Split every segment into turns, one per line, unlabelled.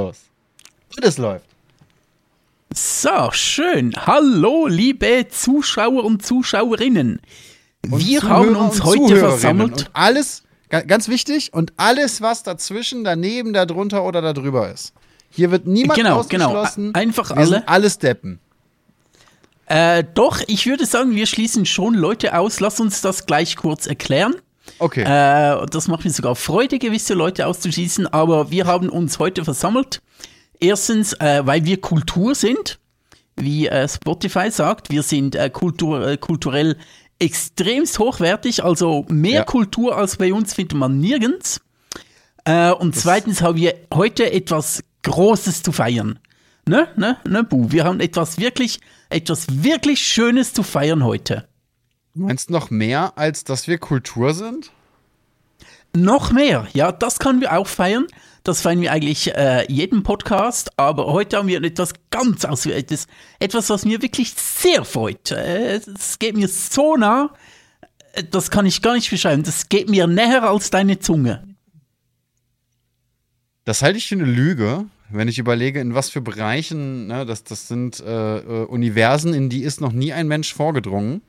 los. Und es läuft.
So, schön. Hallo, liebe Zuschauer und Zuschauerinnen.
Und
Wir
Zuhörer
haben uns heute versammelt.
Und alles, ga- ganz wichtig, und alles, was dazwischen, daneben, darunter oder darüber ist. Hier wird niemand
Genau, genau.
ausgeschlossen.
Einfach
Wir
alle.
sind alles Deppen.
Äh, doch, ich würde sagen, wir schließen schon Leute aus. Lass uns das gleich kurz erklären.
Okay.
Äh, das macht mir sogar Freude, gewisse Leute auszuschließen, aber wir haben uns heute versammelt. Erstens, äh, weil wir Kultur sind, wie äh, Spotify sagt. Wir sind äh, kultur, äh, kulturell extremst hochwertig, also mehr
Ja.
Kultur als bei uns findet man nirgends. Äh, und zweitens haben wir heute etwas Großes zu feiern. Ne, ne, ne, Bu. Wir haben etwas wirklich, etwas wirklich Schönes zu feiern heute.
Du meinst noch mehr, als dass wir Kultur sind?
Noch mehr, ja, das können wir auch feiern. Das feiern wir eigentlich äh, jeden Podcast, aber heute haben wir etwas ganz Auswärtiges. Etwas, was mir wirklich sehr freut. Äh, Es geht mir so nah, äh, das kann ich gar nicht beschreiben. Das geht mir näher als deine Zunge.
Das halte ich für eine Lüge, wenn ich überlege, in was für Bereichen, ne, das, das sind äh, äh, Universen, in die ist noch nie ein Mensch vorgedrungen.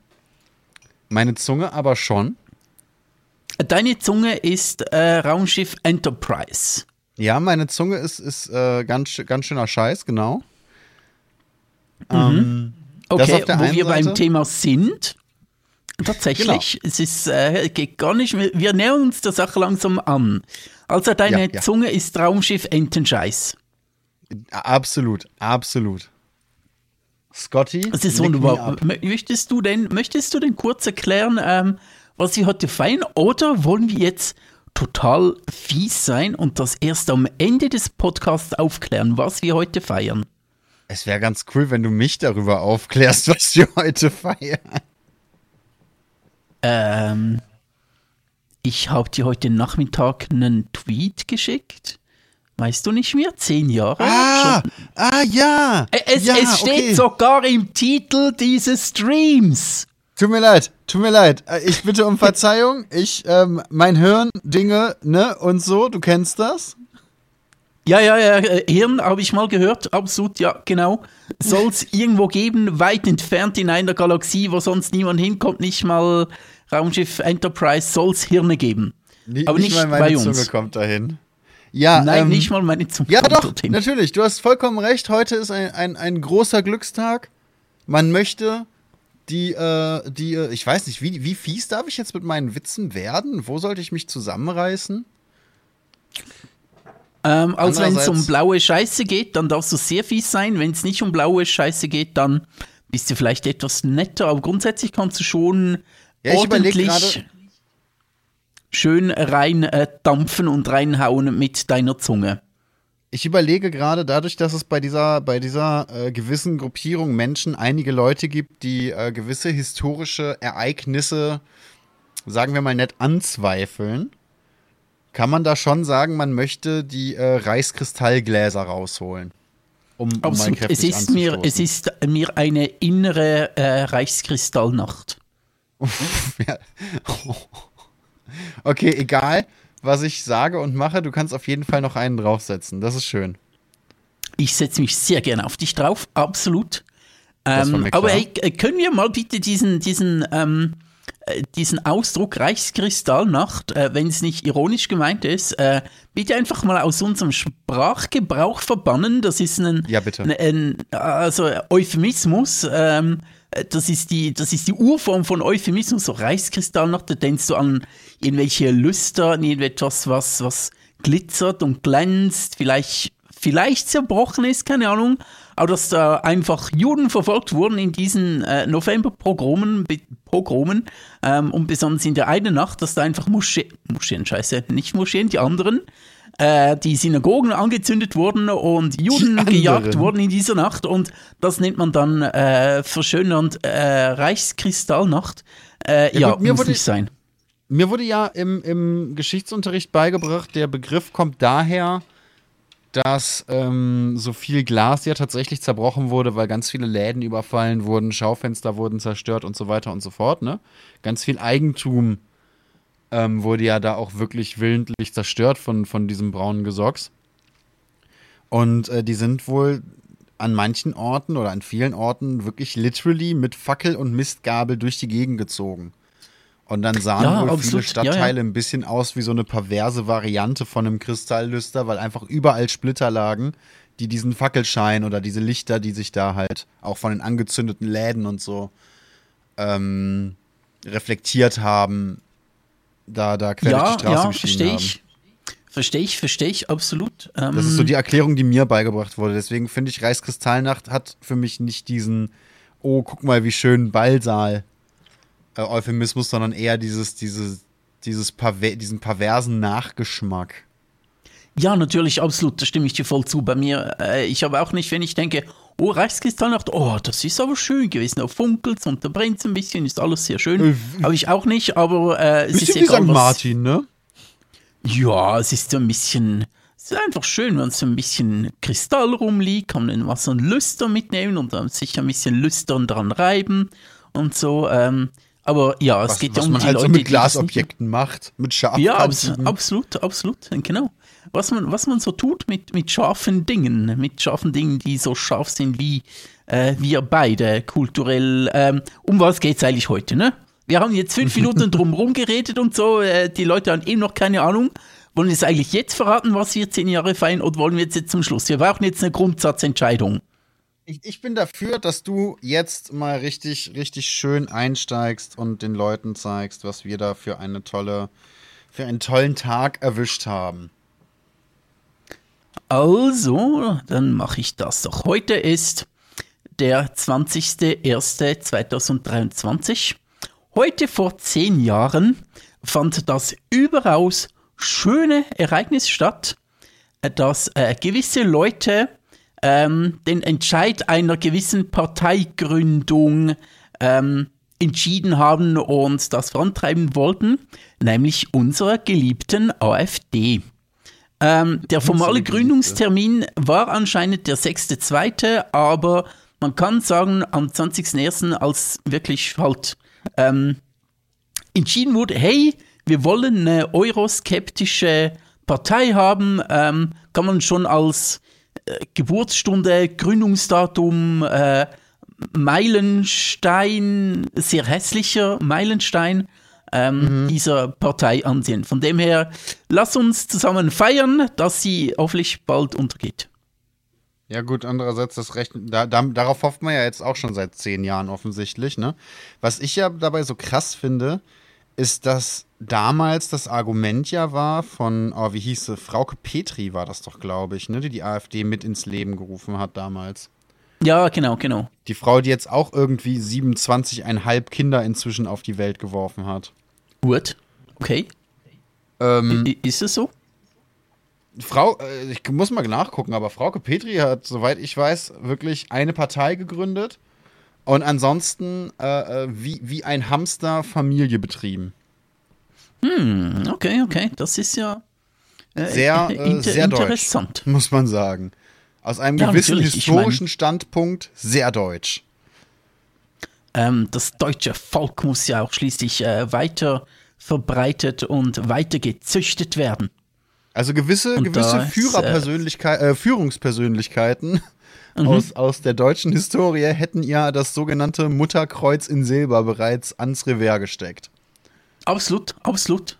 Meine Zunge aber schon.
Deine Zunge ist äh, Raumschiff Enterprise.
Ja, meine Zunge ist, ist äh, ganz, ganz schöner Scheiß, genau. Ähm, Das
Okay, wo wir beim
Seite.
Thema sind. Tatsächlich, es ist, äh, geht gar nicht, wir, wir nähern uns der Sache langsam an. Also deine
Ja, ja.
Zunge ist Raumschiff Entenscheiß.
absolut, absolut. Scotty,
Das ist wunderbar. Möchtest du denn, möchtest du denn kurz erklären, ähm, was wir heute feiern? Oder wollen wir jetzt total fies sein und das erst am Ende des Podcasts aufklären, was wir heute feiern?
Es wäre ganz cool, wenn du mich darüber aufklärst, was wir heute feiern.
Ähm, ich habe dir heute Nachmittag einen Tweet geschickt. Weißt du nicht mehr? Zehn Jahre?
Ah, ah ja.
Es,
ja,
es steht
okay.
sogar im Titel dieses Streams.
Tut mir leid, tut mir leid. Äh, Ich bitte um Verzeihung. Ich, ähm, mein Hirn, Dinge, ne, und so, du kennst das?
Ja, ja, ja, äh, Hirn habe ich mal gehört, absolut, ja, genau. Soll es irgendwo geben, weit entfernt in einer Galaxie, wo sonst niemand hinkommt, nicht mal Raumschiff Enterprise, soll es Hirne geben.
Ni-
Aber nicht
mal meine
bei
Zunge kommt dahin. Ja,
Nein,
ähm,
nicht mal meine Zunge
Ja,
kommt
doch,
dorthin.
natürlich. Du hast vollkommen recht. Heute ist ein, ein, ein großer Glückstag. Man möchte die, äh, die, äh, ich weiß nicht, wie, wie fies darf ich jetzt mit meinen Witzen werden? Wo sollte ich mich zusammenreißen?
Ähm, also wenn es um blaue Scheiße geht, dann darfst du sehr fies sein. Wenn es nicht um blaue Scheiße geht, dann bist du vielleicht etwas netter. Aber grundsätzlich kannst du schon
Ja,
ordentlich schön rein äh, dampfen und reinhauen mit deiner Zunge.
Ich überlege gerade, dadurch, dass es bei dieser, bei dieser äh, gewissen Gruppierung Menschen einige Leute gibt, die äh, gewisse historische Ereignisse, sagen wir mal nett, anzweifeln, kann man da schon sagen, man möchte die äh, Reichskristallgläser rausholen. Um, um
Absolut. Es ist, mir, es ist mir eine innere äh, Reichskristallnacht.
Okay, egal, was ich sage und mache, du kannst auf jeden Fall noch einen draufsetzen. Das ist schön.
Ich setze mich sehr gerne auf dich drauf, absolut. Ähm, aber hey, äh, können wir mal bitte diesen, diesen, ähm, äh, diesen Ausdruck Reichskristallnacht, äh, wenn es nicht ironisch gemeint ist, äh, bitte einfach mal aus unserem Sprachgebrauch verbannen. Das ist ein,
Ja, bitte.
ein, ein also Euphemismus. Ähm, äh, das ist, die, das ist die Urform von Euphemismus, so Reichskristallnacht, da denkst du an irgendwelche Lüster, an irgendetwas, was, was glitzert und glänzt, vielleicht, vielleicht zerbrochen ist, keine Ahnung, aber dass da einfach Juden verfolgt wurden in diesen äh, November-Pogromen, Be- Pogromen ähm, und besonders in der einen Nacht, dass da einfach Moscheen, Moscheen, scheiße, nicht Moscheen, die anderen, äh, die Synagogen angezündet wurden und Juden gejagt wurden in dieser Nacht und das nennt man dann äh, verschönernd äh, Reichskristallnacht. Äh,
Ja,
ja,
gut, mir
muss
wurde-
nicht sein.
Mir wurde ja im, im Geschichtsunterricht beigebracht, der Begriff kommt daher, dass ähm, so viel Glas ja tatsächlich zerbrochen wurde, weil ganz viele Läden überfallen wurden, Schaufenster wurden zerstört und so weiter und so fort. Ne? Ganz viel Eigentum ähm, wurde ja da auch wirklich willentlich zerstört von, von diesem braunen Gesocks. Und äh, die sind wohl an manchen Orten oder an vielen Orten wirklich literally mit Fackel und Mistgabel durch die Gegend gezogen. Und dann sahen
Ja,
wohl
absolut.
viele Stadtteile
Ja, ja.
ein bisschen aus wie so eine perverse Variante von einem Kristalllüster, weil einfach überall Splitter lagen, die diesen Fackelschein oder diese Lichter, die sich da halt auch von den angezündeten Läden und so ähm, reflektiert haben, da, da quer durch
Ja,
die Straße
ja,
geschienen
verstehe
haben.
ich. Verstehe ich, verstehe ich, absolut. Ähm,
Das ist so die Erklärung, die mir beigebracht wurde. Deswegen finde ich, Reichskristallnacht hat für mich nicht diesen, oh, guck mal, wie schön Ballsaal äh, Euphemismus, sondern eher dieses, dieses, dieses perver diesen perversen Nachgeschmack.
Ja, natürlich, absolut, da stimme ich dir voll zu. Bei mir, äh, ich habe auch nicht, wenn ich denke, oh, Reichskristallnacht, oh, das ist aber schön gewesen, da funkelt's und da brennt's ein bisschen, ist alles sehr schön. Habe ich auch nicht, aber äh, es ist
Bisschen wie
egal,
St. Martin, ne?
Ja, es ist so ein bisschen, es ist einfach schön, wenn so ein bisschen Kristall rumliegt, kann man was so ein Lüster mitnehmen und dann sich ein bisschen Lüstern dran reiben und so. Ähm, aber ja, es
Was,
geht ja um
man
die
halt
Leute,
so mit Glasobjekten macht, mit
Ja, abs absolut, absolut, genau. Was man, was man so tut mit, mit scharfen Dingen, mit scharfen Dingen, die so scharf sind wie äh, wir beide kulturell. Ähm, um was geht's eigentlich heute, ne? Wir haben jetzt fünf Minuten drum geredet und so, äh, die Leute haben eben noch keine Ahnung. Wollen wir es eigentlich jetzt verraten, was wir zehn Jahre feiern, oder wollen wir jetzt, jetzt zum Schluss? Wir brauchen jetzt eine Grundsatzentscheidung.
Ich, ich bin dafür, dass du jetzt mal richtig, richtig schön einsteigst und den Leuten zeigst, was wir da für eine tolle, für einen tollen Tag erwischt haben.
Also, dann mache ich das doch. Heute ist der 20.01.2023. Heute vor zehn Jahren fand das überaus schöne Ereignis statt, dass äh, gewisse Leute ähm, den Entscheid einer gewissen Parteigründung ähm, entschieden haben und das vorantreiben wollten, nämlich unserer geliebten AfD. Ähm, der formale. Gründungstermin war anscheinend der 6.2., aber man kann sagen, am 20.01., als wirklich halt ähm, entschieden wurde, hey, wir wollen eine euroskeptische Partei haben, ähm, kann man schon als äh, Geburtsstunde, Gründungsdatum, äh, Meilenstein, sehr hässlicher Meilenstein ähm, dieser Partei ansehen. Von dem her, lass uns zusammen feiern, dass sie hoffentlich bald untergeht.
Ja, gut, andererseits, das Recht, da, da, darauf hofft man ja jetzt auch schon seit zehn Jahren offensichtlich, ne? Was ich ja dabei so krass finde, ist, dass damals das Argument ja war von, oh, wie hieß sie, Frauke Petri war das doch, glaube ich, ne? Die die AfD mit ins Leben gerufen hat damals.
Ja, genau, genau.
Die Frau, die jetzt auch irgendwie 27,5 Kinder inzwischen auf die Welt geworfen hat.
Gut. Okay.
Ähm,
Ist es so?
Frau, äh, ich muss mal nachgucken, aber Frauke Petri hat, soweit ich weiß, wirklich eine Partei gegründet und ansonsten äh, äh, wie, wie ein Hamster Familie betrieben.
Hm, okay, okay. Das ist ja äh,
Sehr, äh,
inter
sehr deutsch.
interessant.
Muss man sagen. Aus einem
Ja,
gewissen
natürlich, ich
historischen Standpunkt sehr deutsch.
Ähm, das deutsche Volk muss ja auch schließlich äh, weiter verbreitet und weiter gezüchtet werden.
Also gewisse,
Und
gewisse
ist,
Führerpersönlichkeit, äh, Führungspersönlichkeiten
Mhm.
aus, aus der deutschen Historie hätten ja das sogenannte Mutterkreuz in Silber bereits ans Revers gesteckt.
Absolut, absolut.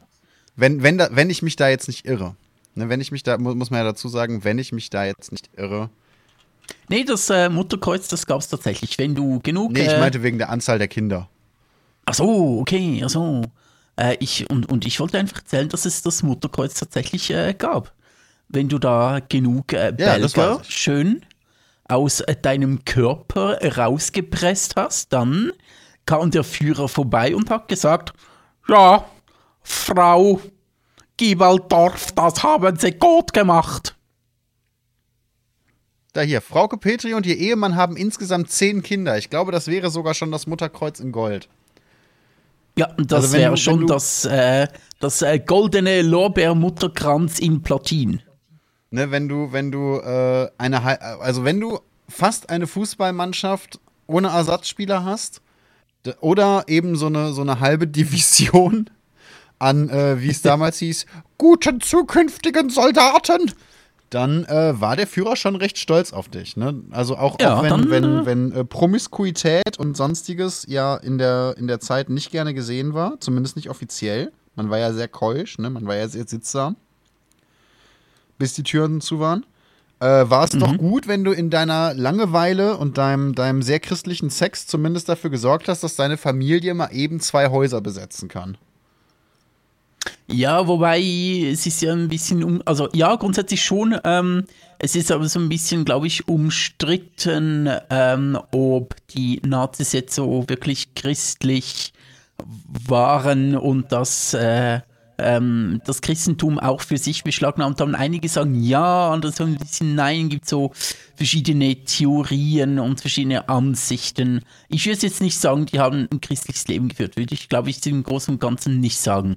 Wenn, wenn, da, wenn ich mich da jetzt nicht irre. Ne, wenn ich mich da, mu- muss man ja dazu sagen, wenn ich mich da jetzt nicht irre.
Nee, das äh, Mutterkreuz, das gab es tatsächlich. Wenn du genug.
Nee, ich
äh,
meinte wegen der Anzahl der Kinder.
Ach so, okay, ach so. Äh, ich, und, und ich wollte einfach erzählen, dass es das Mutterkreuz tatsächlich äh, gab. Wenn du da genug äh,
Ja,
Belger schön aus äh, deinem Körper rausgepresst hast, dann kam der Führer vorbei und hat gesagt, ja, Frau Gibaldorf, das haben Sie gut gemacht.
Da hier, Frauke Petri und ihr Ehemann haben insgesamt zehn Kinder. Ich glaube, das wäre sogar schon das Mutterkreuz in Gold.
Ja, das
Also
wäre schon
du-
das, äh, das äh, goldene Lorbeermutterkranz in Platin.
Ne, wenn du, wenn du äh, eine, also wenn du fast eine Fußballmannschaft ohne Ersatzspieler hast oder eben so eine, so eine halbe Division an, äh, wie es damals hieß, guten zukünftigen Soldaten, dann äh, war der Führer schon recht stolz auf dich. Ne? Also auch,
Ja,
auch wenn,
dann,
wenn,
äh,
wenn äh, Promiskuität und sonstiges ja in der, in der Zeit nicht gerne gesehen war, zumindest nicht offiziell. Man war ja sehr keusch, ne? man war ja sehr sittsam, bis die Türen zu waren. Äh, war es
Mhm.
doch gut, wenn du in deiner Langeweile und deinem, deinem sehr christlichen Sex zumindest dafür gesorgt hast, dass deine Familie mal eben zwei Häuser besetzen kann.
Ja, wobei es ist ja ein bisschen, um, also ja, grundsätzlich schon. Ähm, es ist aber so ein bisschen, glaube ich, umstritten, ähm, ob die Nazis jetzt so wirklich christlich waren und das, äh, ähm, das Christentum auch für sich beschlagnahmt haben. Einige sagen ja, andere sagen ein bisschen nein. Gibt so verschiedene Theorien und verschiedene Ansichten. Ich würde jetzt nicht sagen, die haben ein christliches Leben geführt. Würde ich, glaube ich, im Großen und Ganzen nicht sagen.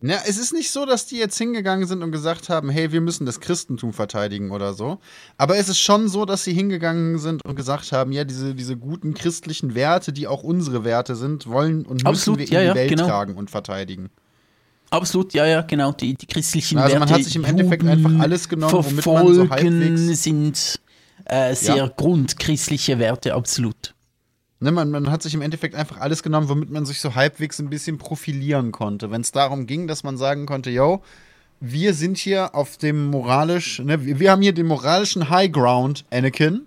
Ja, es ist nicht so, dass die jetzt hingegangen sind und gesagt haben, hey, wir müssen das Christentum verteidigen oder so. Aber es ist schon so, dass sie hingegangen sind und gesagt haben, ja, diese, diese guten christlichen Werte, die auch unsere Werte sind, wollen und müssen
Absolut,
wir in
ja,
die
ja,
Welt
genau.
tragen und verteidigen.
Absolut, ja, ja, genau. Die, die christlichen
Also
Werte.
man hat sich im Endeffekt
Juden
einfach alles genommen, womit man so halbwegs-
sind äh, sehr grundchristliche Werte, absolut.
Ne, man, man hat sich im Endeffekt einfach alles genommen, womit man sich so halbwegs ein bisschen profilieren konnte. Wenn es darum ging, dass man sagen konnte, yo, wir sind hier auf dem moralisch, ne, wir, wir haben hier den moralischen High Ground, Anakin.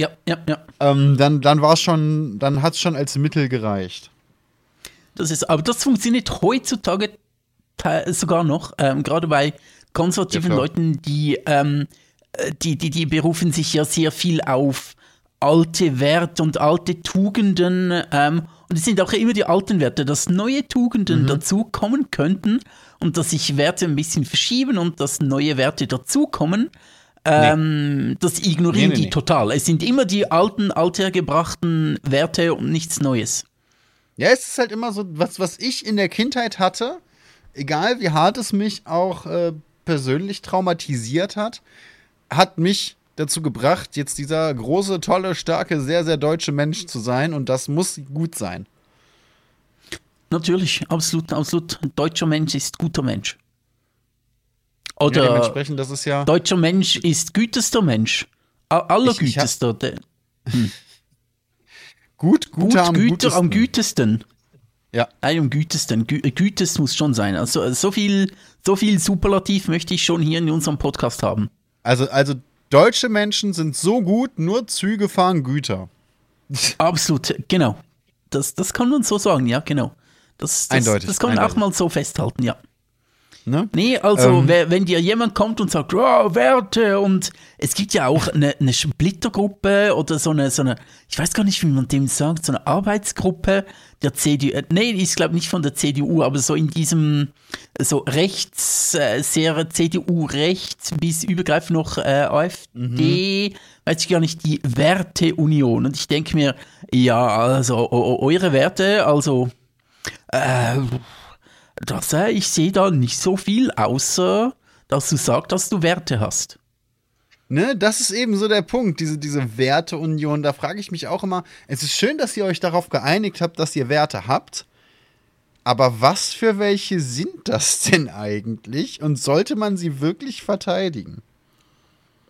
Ja, ja, ja.
Ähm, dann dann war es schon, dann hat es schon als Mittel gereicht.
Das ist, aber das funktioniert heutzutage sogar noch, ähm, gerade bei konservativen
Ja.
Leuten, die, ähm, äh, die, die, die berufen sich ja sehr viel auf alte Werte und alte Tugenden. Ähm, und es sind auch immer die alten Werte, dass neue Tugenden
Mhm.
dazu kommen könnten und dass sich Werte ein bisschen verschieben und dass neue Werte dazukommen. Ähm, Das ignorieren
Nee, nee,
die total. Es sind immer die alten, althergebrachten Werte und nichts Neues.
Ja, es ist halt immer so, was, was ich in der Kindheit hatte, egal wie hart es mich auch äh, persönlich traumatisiert hat, hat mich dazu gebracht, jetzt dieser große, tolle, starke, sehr, sehr deutsche Mensch zu sein und das muss gut sein.
Natürlich, absolut, absolut. Ein deutscher Mensch ist guter Mensch.
Ja,
Oder
dementsprechend, das ist ja.
deutscher Mensch ist gütester Mensch. Allergütester. der-
Gut,
Gut,
guter am
Güter
gutesten.
am gütesten.
Ja.
Nein, am gütesten. Gü äh, Gütes muss schon sein. Also äh, so viel, so viel Superlativ möchte ich schon hier in unserem Podcast haben.
Also, also deutsche Menschen sind so gut, nur Züge fahren Güter.
Absolut, genau. Das, das kann man so sagen, ja, genau. Das, das,
Eindeutig,
das kann man auch mal so festhalten, ja.
Ne?
Nee, also
Ähm.
wenn dir jemand kommt und sagt, oh, Werte und es gibt ja auch eine, eine Splittergruppe oder so eine, so eine, ich weiß gar nicht, wie man dem sagt, so eine Arbeitsgruppe der CDU, äh, nee, ich glaube nicht von der CDU, aber so in diesem, so rechts, äh, sehr CDU-rechts bis übergreifend noch äh, AfD, weiß ich gar nicht, die Werteunion. Und ich denke mir, ja, also eure Werte, also äh, das, äh, ich sehe da nicht so viel, außer dass du sagst, dass du Werte hast.
Ne, das ist eben so der Punkt, diese, diese Werteunion. Da frage ich mich auch immer, es ist schön, dass ihr euch darauf geeinigt habt, dass ihr Werte habt. Aber was für welche sind das denn eigentlich? Und sollte man sie wirklich verteidigen?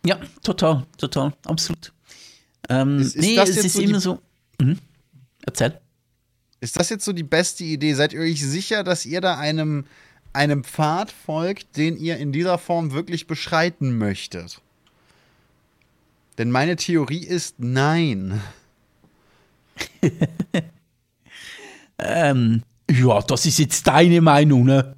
Ja, total, total, absolut. Ähm,
Ist- ist
nee,
das
es ist
so
immer so. Mhm. Erzähl.
Ist das jetzt so die beste Idee? Seid ihr euch sicher, dass ihr da einem, einem Pfad folgt, den ihr in dieser Form wirklich beschreiten möchtet? Denn meine Theorie ist nein.
Ähm, ja, das ist jetzt deine Meinung, ne?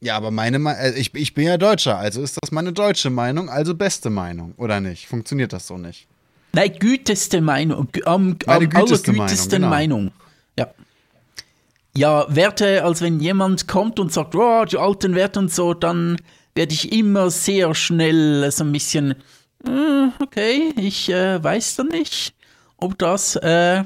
Ja, aber meine Me äh, ich, ich bin ja Deutscher, also ist das meine deutsche Meinung, also beste Meinung, oder nicht? Funktioniert das so nicht?
Nein, güteste Meinung. Am,
Meine
am
güteste
allergütesten
Meinung,
Meinung. Ja. Ja, Werte, als wenn jemand kommt und sagt, oh, die alten Werte und so, dann werde ich immer sehr schnell so ein bisschen, "Hm, okay, ich äh, weiß dann nicht, ob das, äh,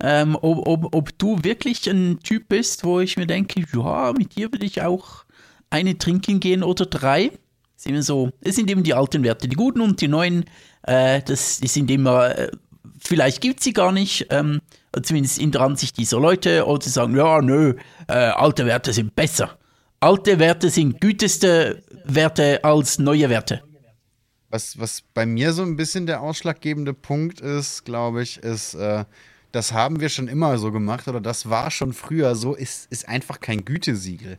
ähm, ob, ob, ob du wirklich ein Typ bist, wo ich mir denke, ja, mit dir würde ich auch eine trinken gehen oder drei. Ist immer so, es sind eben die alten Werte, die guten und die neuen, äh, das, die sind immer, äh, vielleicht gibt sie gar nicht, ähm, zumindest in der Ansicht dieser Leute, oder sie sagen, ja, nö, äh, alte Werte sind besser. alte Werte sind güteste Werte als neue Werte.
Was, was bei mir so ein bisschen der ausschlaggebende Punkt ist, glaube ich, ist, äh, das haben wir schon immer so gemacht oder das war schon früher so, ist, ist einfach kein Gütesiegel.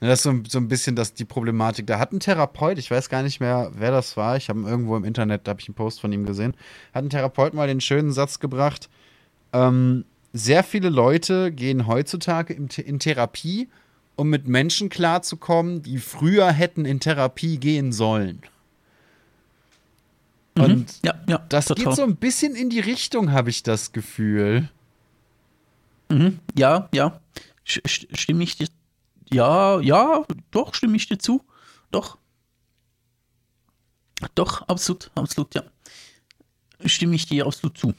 Das ist so, so ein bisschen das, die Problematik. Da hat ein Therapeut, ich weiß gar nicht mehr, wer das war, ich habe irgendwo im Internet, da habe ich einen Post von ihm gesehen, hat ein Therapeut mal den schönen Satz gebracht, ähm, sehr viele Leute gehen heutzutage in, in Therapie, um mit Menschen klarzukommen, die früher hätten in Therapie gehen sollen.
Mhm.
Und
ja, ja,
das
total.
geht so ein bisschen in die Richtung, habe ich das Gefühl.
Mhm. Ja, ja. Stimme ich. Ja, ja, doch, stimme ich dir zu. Doch. Doch, absolut, absolut, ja. Stimme ich dir absolut zu.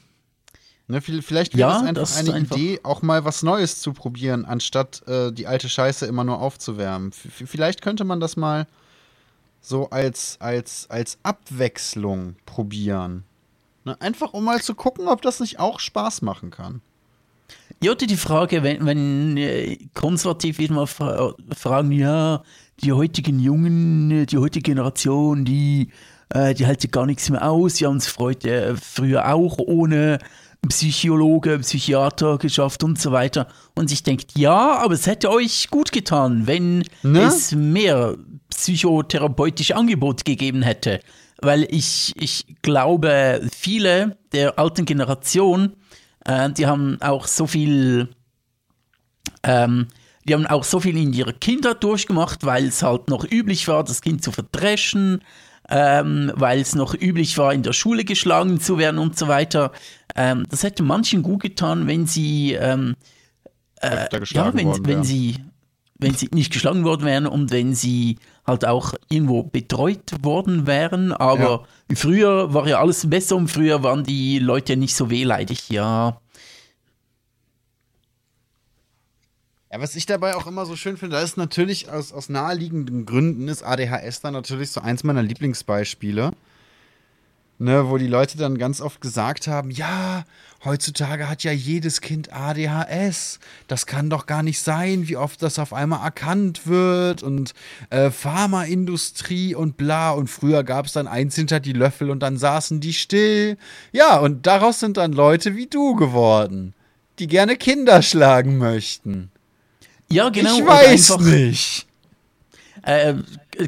Ne, viel- vielleicht wäre
Ja,
es einfach eine
einfach-
Idee, auch mal was Neues zu probieren, anstatt äh, die alte Scheiße immer nur aufzuwärmen. V- vielleicht könnte man das mal so als, als, als Abwechslung probieren. Ne, einfach um mal zu gucken, ob das nicht auch Spaß machen kann.
Ja, die Frage, wenn, wenn äh, konservativ mal fra fragen, ja, die heutigen Jungen, äh, die heutige Generation, die, äh, die hält gar nichts mehr aus. Sie haben es früher, früher auch ohne Psychologe, Psychiater geschafft und so weiter. Und sich denkt, ja, aber es hätte euch gut getan, wenn
Ne?
es mehr psychotherapeutische Angebote gegeben hätte. Weil ich, ich glaube, viele der alten Generation, äh, die haben auch so viel, ähm, die haben auch so viel in ihrer Kindheit durchgemacht, weil es halt noch üblich war, das Kind zu verdreschen, ähm, weil es noch üblich war, in der Schule geschlagen zu werden und so weiter. Ähm, das hätte manchen gut getan, wenn sie ähm,
Öfter
ja, wenn,
worden
wenn
wären.
sie wenn sie nicht geschlagen worden wären und wenn sie halt auch irgendwo betreut worden wären. Aber früher war ja alles besser und früher waren die Leute nicht so wehleidig. Ja,
Ja, was ich dabei auch immer so schön finde, da ist natürlich aus, aus naheliegenden Gründen ist ADHS dann natürlich so eins meiner Lieblingsbeispiele. Ne, wo die Leute dann ganz oft gesagt haben, ja, heutzutage hat ja jedes Kind ADHS. Das kann doch gar nicht sein, wie oft das auf einmal erkannt wird und äh, Pharmaindustrie und bla. Und früher gab es dann eins hinter die Löffel und dann saßen die still. Ja, und daraus sind dann Leute wie du geworden, die gerne Kinder schlagen möchten.
Ja genau.
ich weiß
einfach,
nicht.
Äh,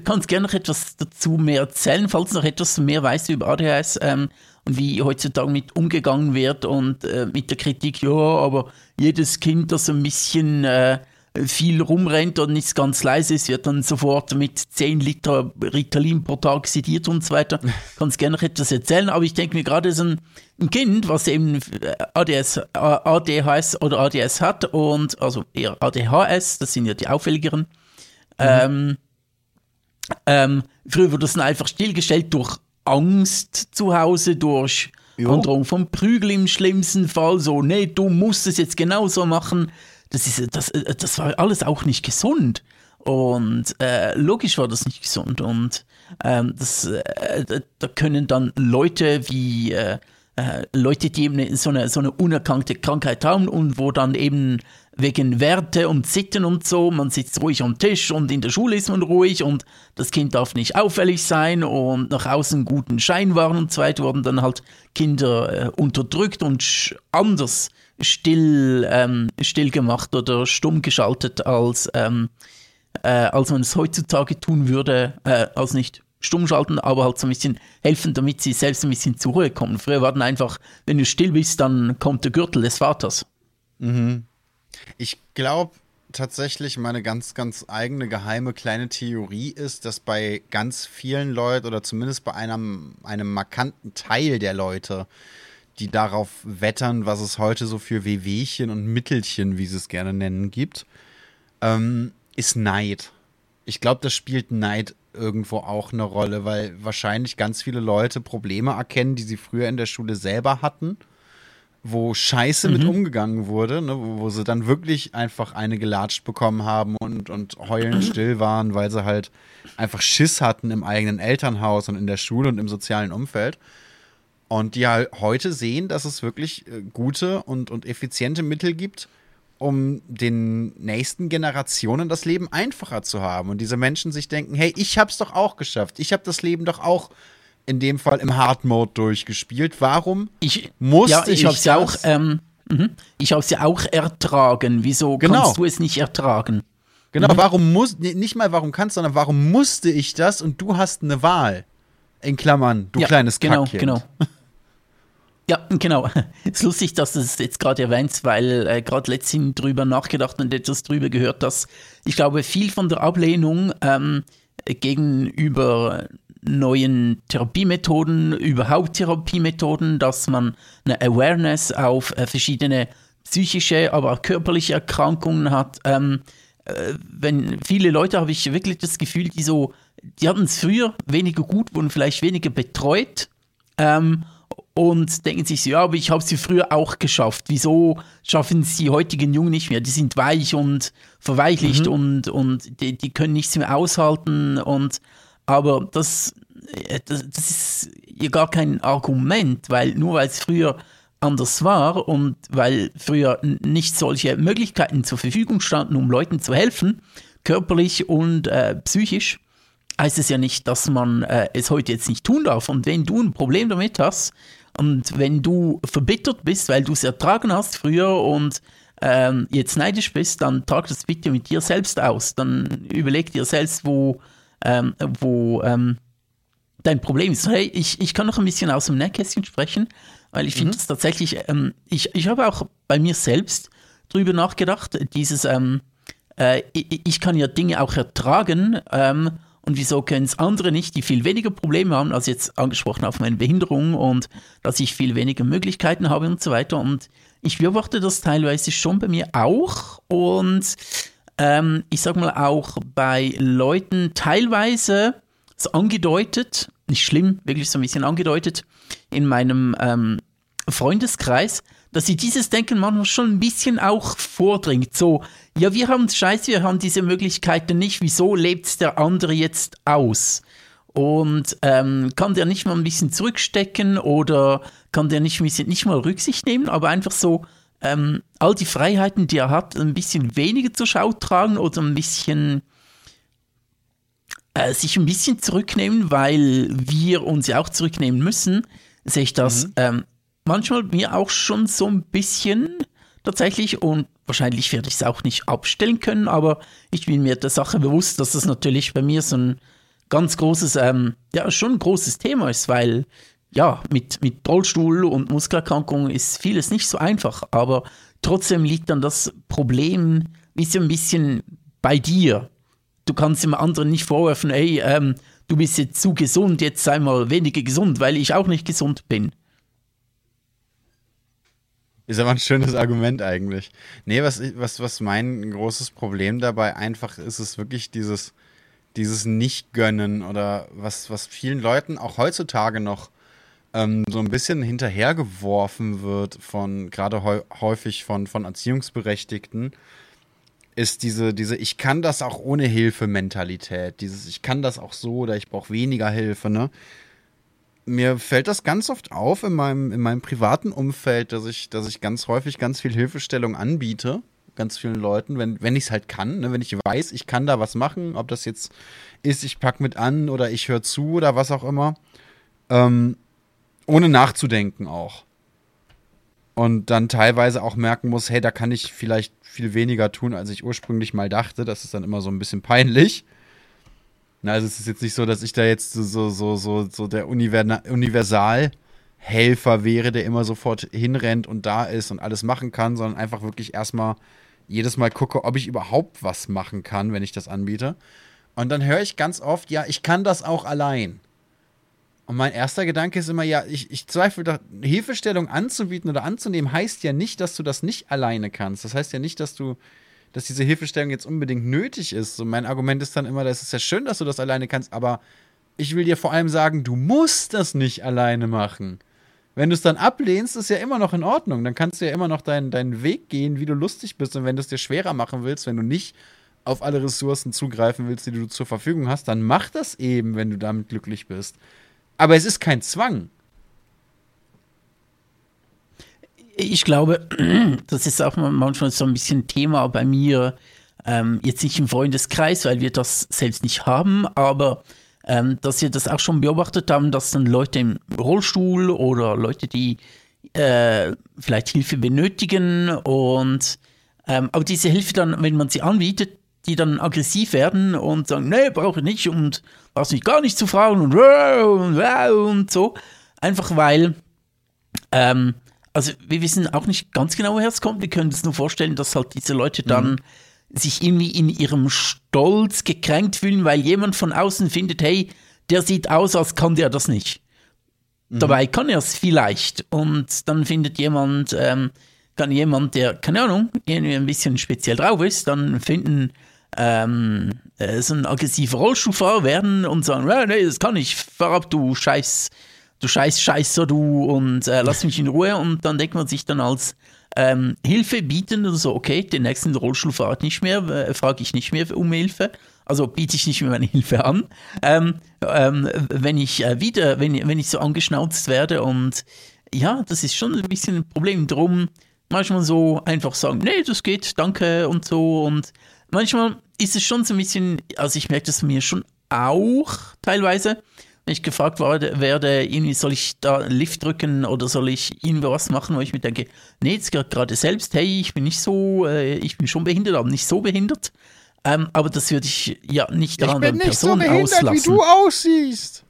kannst gerne noch etwas dazu mehr erzählen, falls du noch etwas mehr weißt über ADHS ähm, und wie heutzutage mit umgegangen wird und äh, mit der Kritik, ja, aber jedes Kind, das ein bisschen äh, viel rumrennt und nicht ganz leise ist, wird dann sofort mit 10 Liter Ritalin pro Tag sediert und so weiter. Kannst gerne noch etwas erzählen, aber ich denke mir gerade so ein, Kind, was eben äh, ADS, ADHS oder ADS hat und also eher ADHS, das sind ja die auffälligeren, ähm, ähm, früher wurde es dann einfach stillgestellt durch Angst zu Hause, durch
Jo.
Androhung von Prügel im schlimmsten Fall, so, nee, du musst es jetzt genauso machen. Das, ist, das, äh, das war alles auch nicht gesund. Und äh, logisch war das nicht gesund. Und ähm, das, äh, da- können dann Leute wie äh, äh, Leute, die eben so eine, so eine unerkannte Krankheit haben und wo dann eben wegen Werte und Sitten und so, man sitzt ruhig am Tisch und in der Schule ist man ruhig und das Kind darf nicht auffällig sein und nach außen guten Schein wahren und so weiter, wurden dann halt Kinder äh, unterdrückt und anders still, ähm, still gemacht oder stumm geschaltet, als, ähm, äh, als man es heutzutage tun würde, äh, als nicht stumm schalten, aber halt so ein bisschen helfen, damit sie selbst ein bisschen zur Ruhe kommen. Früher war dann einfach, wenn du still bist, dann kommt der Gürtel des Vaters.
Ich glaube tatsächlich, meine ganz, ganz eigene geheime kleine Theorie ist, dass bei ganz vielen Leuten oder zumindest bei einem, einem markanten Teil der Leute, die darauf wettern, was es heute so für Wehwehchen und Mittelchen, wie sie es gerne nennen, gibt, ähm, ist Neid. Ich glaube, das spielt Neid irgendwo auch eine Rolle, weil wahrscheinlich ganz viele Leute Probleme erkennen, die sie früher in der Schule selber hatten wo scheiße mit umgegangen wurde, ne, wo, wo sie dann wirklich einfach eine gelatscht bekommen haben und, und heulend still waren, weil sie halt einfach Schiss hatten im eigenen Elternhaus und in der Schule und im sozialen Umfeld. Und die halt heute sehen, dass es wirklich äh, gute und, und effiziente Mittel gibt, um den nächsten Generationen das Leben einfacher zu haben. Und diese Menschen sich denken, hey, ich hab's doch auch geschafft. Ich habe das Leben doch auch in dem Fall im Hard Mode durchgespielt. Warum
ich, musste ja, ich, ich hab's ja auch ähm, mhm. ich habe es ja auch ertragen. Wieso genau. kannst du es nicht ertragen?
Genau, mhm. warum muss nicht mal warum kannst, sondern warum musste ich das und du hast eine Wahl. In Klammern, du
ja,
kleines
genau,
Kackkind.
Genau. Ja, genau. Es ist lustig, dass du es jetzt gerade erwähnst, weil äh, gerade letztens drüber nachgedacht und etwas drüber gehört, dass ich glaube, viel von der Ablehnung ähm, gegenüber neuen Therapiemethoden, überhaupt Therapiemethoden, dass man eine Awareness auf äh, verschiedene psychische, aber auch körperliche Erkrankungen hat. Ähm, äh, wenn viele Leute habe ich wirklich das Gefühl, die so, die hatten es früher weniger gut, wurden vielleicht weniger betreut. Ähm, und denken sich so, ja, aber ich habe sie früher auch geschafft. Wieso schaffen sie heutigen Jungen nicht mehr? Die sind weich und verweichlicht mhm. und, und die, die, können nichts mehr aushalten. Und aber das, äh, das, das ist ja gar kein Argument, weil nur weil es früher anders war und weil früher nicht solche Möglichkeiten zur Verfügung standen, um Leuten zu helfen, körperlich und äh, psychisch, heißt es ja nicht, dass man äh, es heute jetzt nicht tun darf. Und wenn du ein Problem damit hast, und wenn du verbittert bist, weil du es ertragen hast früher und ähm, jetzt neidisch bist, dann trag das bitte mit dir selbst aus. Dann überleg dir selbst, wo, ähm, wo ähm, dein Problem ist. Hey, ich, ich kann noch ein bisschen aus dem Nähkästchen sprechen, weil ich finde es mhm. tatsächlich, ähm, ich, ich habe auch bei mir selbst drüber nachgedacht, dieses, ähm, äh, ich, ich, kann ja Dinge auch ertragen, ähm, und wieso können es andere nicht, die viel weniger Probleme haben, als jetzt angesprochen auf meine Behinderung und dass ich viel weniger Möglichkeiten habe und so weiter. Und ich beobachte das teilweise schon bei mir auch und ähm, ich sag mal auch bei Leuten teilweise so angedeutet, nicht schlimm, wirklich so ein bisschen angedeutet in meinem ähm, Freundeskreis, dass sie dieses Denken manchmal schon ein bisschen auch vordringt. So, ja, wir haben Scheiße, wir haben diese Möglichkeiten nicht, wieso lebt der andere jetzt aus? Und ähm, kann der nicht mal ein bisschen zurückstecken oder kann der nicht, nicht mal Rücksicht nehmen, aber einfach so ähm, all die Freiheiten, die er hat, ein bisschen weniger zur Schau tragen oder ein bisschen äh, sich ein bisschen zurücknehmen, weil wir uns ja auch zurücknehmen müssen, sehe ich das mhm. ähm, manchmal mir auch schon so ein bisschen tatsächlich und wahrscheinlich werde ich es auch nicht abstellen können, aber ich bin mir der Sache bewusst, dass das natürlich bei mir so ein ganz großes, ähm, ja, schon ein großes Thema ist, weil ja, mit, mit Rollstuhl und Muskelerkrankungen ist vieles nicht so einfach, aber trotzdem liegt dann das Problem so ein bisschen bei dir. Du kannst dem anderen nicht vorwerfen, ey, ähm, du bist jetzt zu gesund, jetzt sei mal weniger gesund, weil ich auch nicht gesund bin.
Ist aber ein schönes Argument eigentlich. Nee, was, was, was mein großes Problem dabei einfach ist, ist wirklich dieses, dieses Nicht-Gönnen oder was, was vielen Leuten auch heutzutage noch ähm, so ein bisschen hinterhergeworfen wird von, gerade häufig von, von Erziehungsberechtigten, ist diese, diese Ich kann das auch ohne Hilfe Mentalität. Dieses Ich kann das auch so oder ich brauche weniger Hilfe, ne? Mir fällt das ganz oft auf in meinem, in meinem privaten Umfeld, dass ich, dass ich ganz häufig ganz viel Hilfestellung anbiete, ganz vielen Leuten, wenn, wenn ich es halt kann, ne? wenn ich weiß, ich kann da was machen, ob das jetzt ist, ich pack mit an oder ich höre zu oder was auch immer, ähm, ohne nachzudenken auch. Und dann teilweise auch merken muss, hey, da kann ich vielleicht viel weniger tun, als ich ursprünglich mal dachte. Das ist dann immer so ein bisschen peinlich. Also es ist jetzt nicht so, dass ich da jetzt so, so, so, so der Universalhelfer wäre, der immer sofort hinrennt und da ist und alles machen kann, sondern einfach wirklich erstmal jedes Mal gucke, ob ich überhaupt was machen kann, wenn ich das anbiete. Und dann höre ich ganz oft, ja, ich kann das auch allein. Und mein erster Gedanke ist immer, ja, ich, ich zweifle, Hilfestellung anzubieten oder anzunehmen, heißt ja nicht, dass du das nicht alleine kannst. Das heißt ja nicht, dass du dass diese Hilfestellung jetzt unbedingt nötig ist. So mein Argument ist dann immer, das ist ja schön, dass du das alleine kannst, aber ich will dir vor allem sagen, du musst das nicht alleine machen. Wenn du es dann ablehnst, ist ja immer noch in Ordnung. Dann kannst du ja immer noch deinen, deinen Weg gehen, wie du lustig bist. Und wenn du es dir schwerer machen willst, wenn du nicht auf alle Ressourcen zugreifen willst, die du zur Verfügung hast, dann mach das eben, wenn du damit glücklich bist. Aber es ist kein Zwang.
Ich glaube, das ist auch manchmal so ein bisschen Thema bei mir, ähm, jetzt nicht im Freundeskreis, weil wir das selbst nicht haben, aber ähm, dass wir das auch schon beobachtet haben, dass dann Leute im Rollstuhl oder Leute, die äh, vielleicht Hilfe benötigen und ähm, aber diese Hilfe dann, wenn man sie anbietet, die dann aggressiv werden und sagen, nee, brauche ich nicht und brauchst mich gar nicht zu fragen und, und, und so. Einfach weil, ähm, also wir wissen auch nicht ganz genau, woher es kommt. Wir können uns nur vorstellen, dass halt diese Leute dann mhm. sich irgendwie in ihrem Stolz gekränkt fühlen, weil jemand von außen findet, hey, der sieht aus, als kann der das nicht. Mhm. Dabei kann er es vielleicht. Und dann findet jemand, ähm, kann jemand, der, keine Ahnung, irgendwie ein bisschen speziell drauf ist, dann finden ähm, äh, so ein aggressiver Rollstuhlfahrer werden und sagen, ja, nee, das kann ich, fahr ab, du Scheiß, du Scheiß Scheißer, du und äh, lass mich in Ruhe. Und dann denkt man sich dann als ähm, Hilfe bieten oder so, okay, den nächsten Rollstuhl fahrt nicht mehr, äh, frage ich nicht mehr um Hilfe, also biete ich nicht mehr meine Hilfe an, ähm, ähm, wenn ich äh, wieder, wenn, wenn ich so angeschnauzt werde und ja, das ist schon ein bisschen ein Problem, drum manchmal so einfach sagen, nee, das geht, danke und so. Und manchmal ist es schon so ein bisschen, also ich merke das mir schon auch teilweise, wenn ich gefragt werde, irgendwie soll ich da einen Lift drücken oder soll ich irgendwie was machen, wo ich mir denke, nee, jetzt gerade selbst, hey, ich bin nicht so, äh, ich bin schon behindert, aber nicht so behindert. Ähm, aber das würde ich ja nicht der anderen Person auslassen. Ich bin nicht so behindert,
auslassen. wie du aussiehst.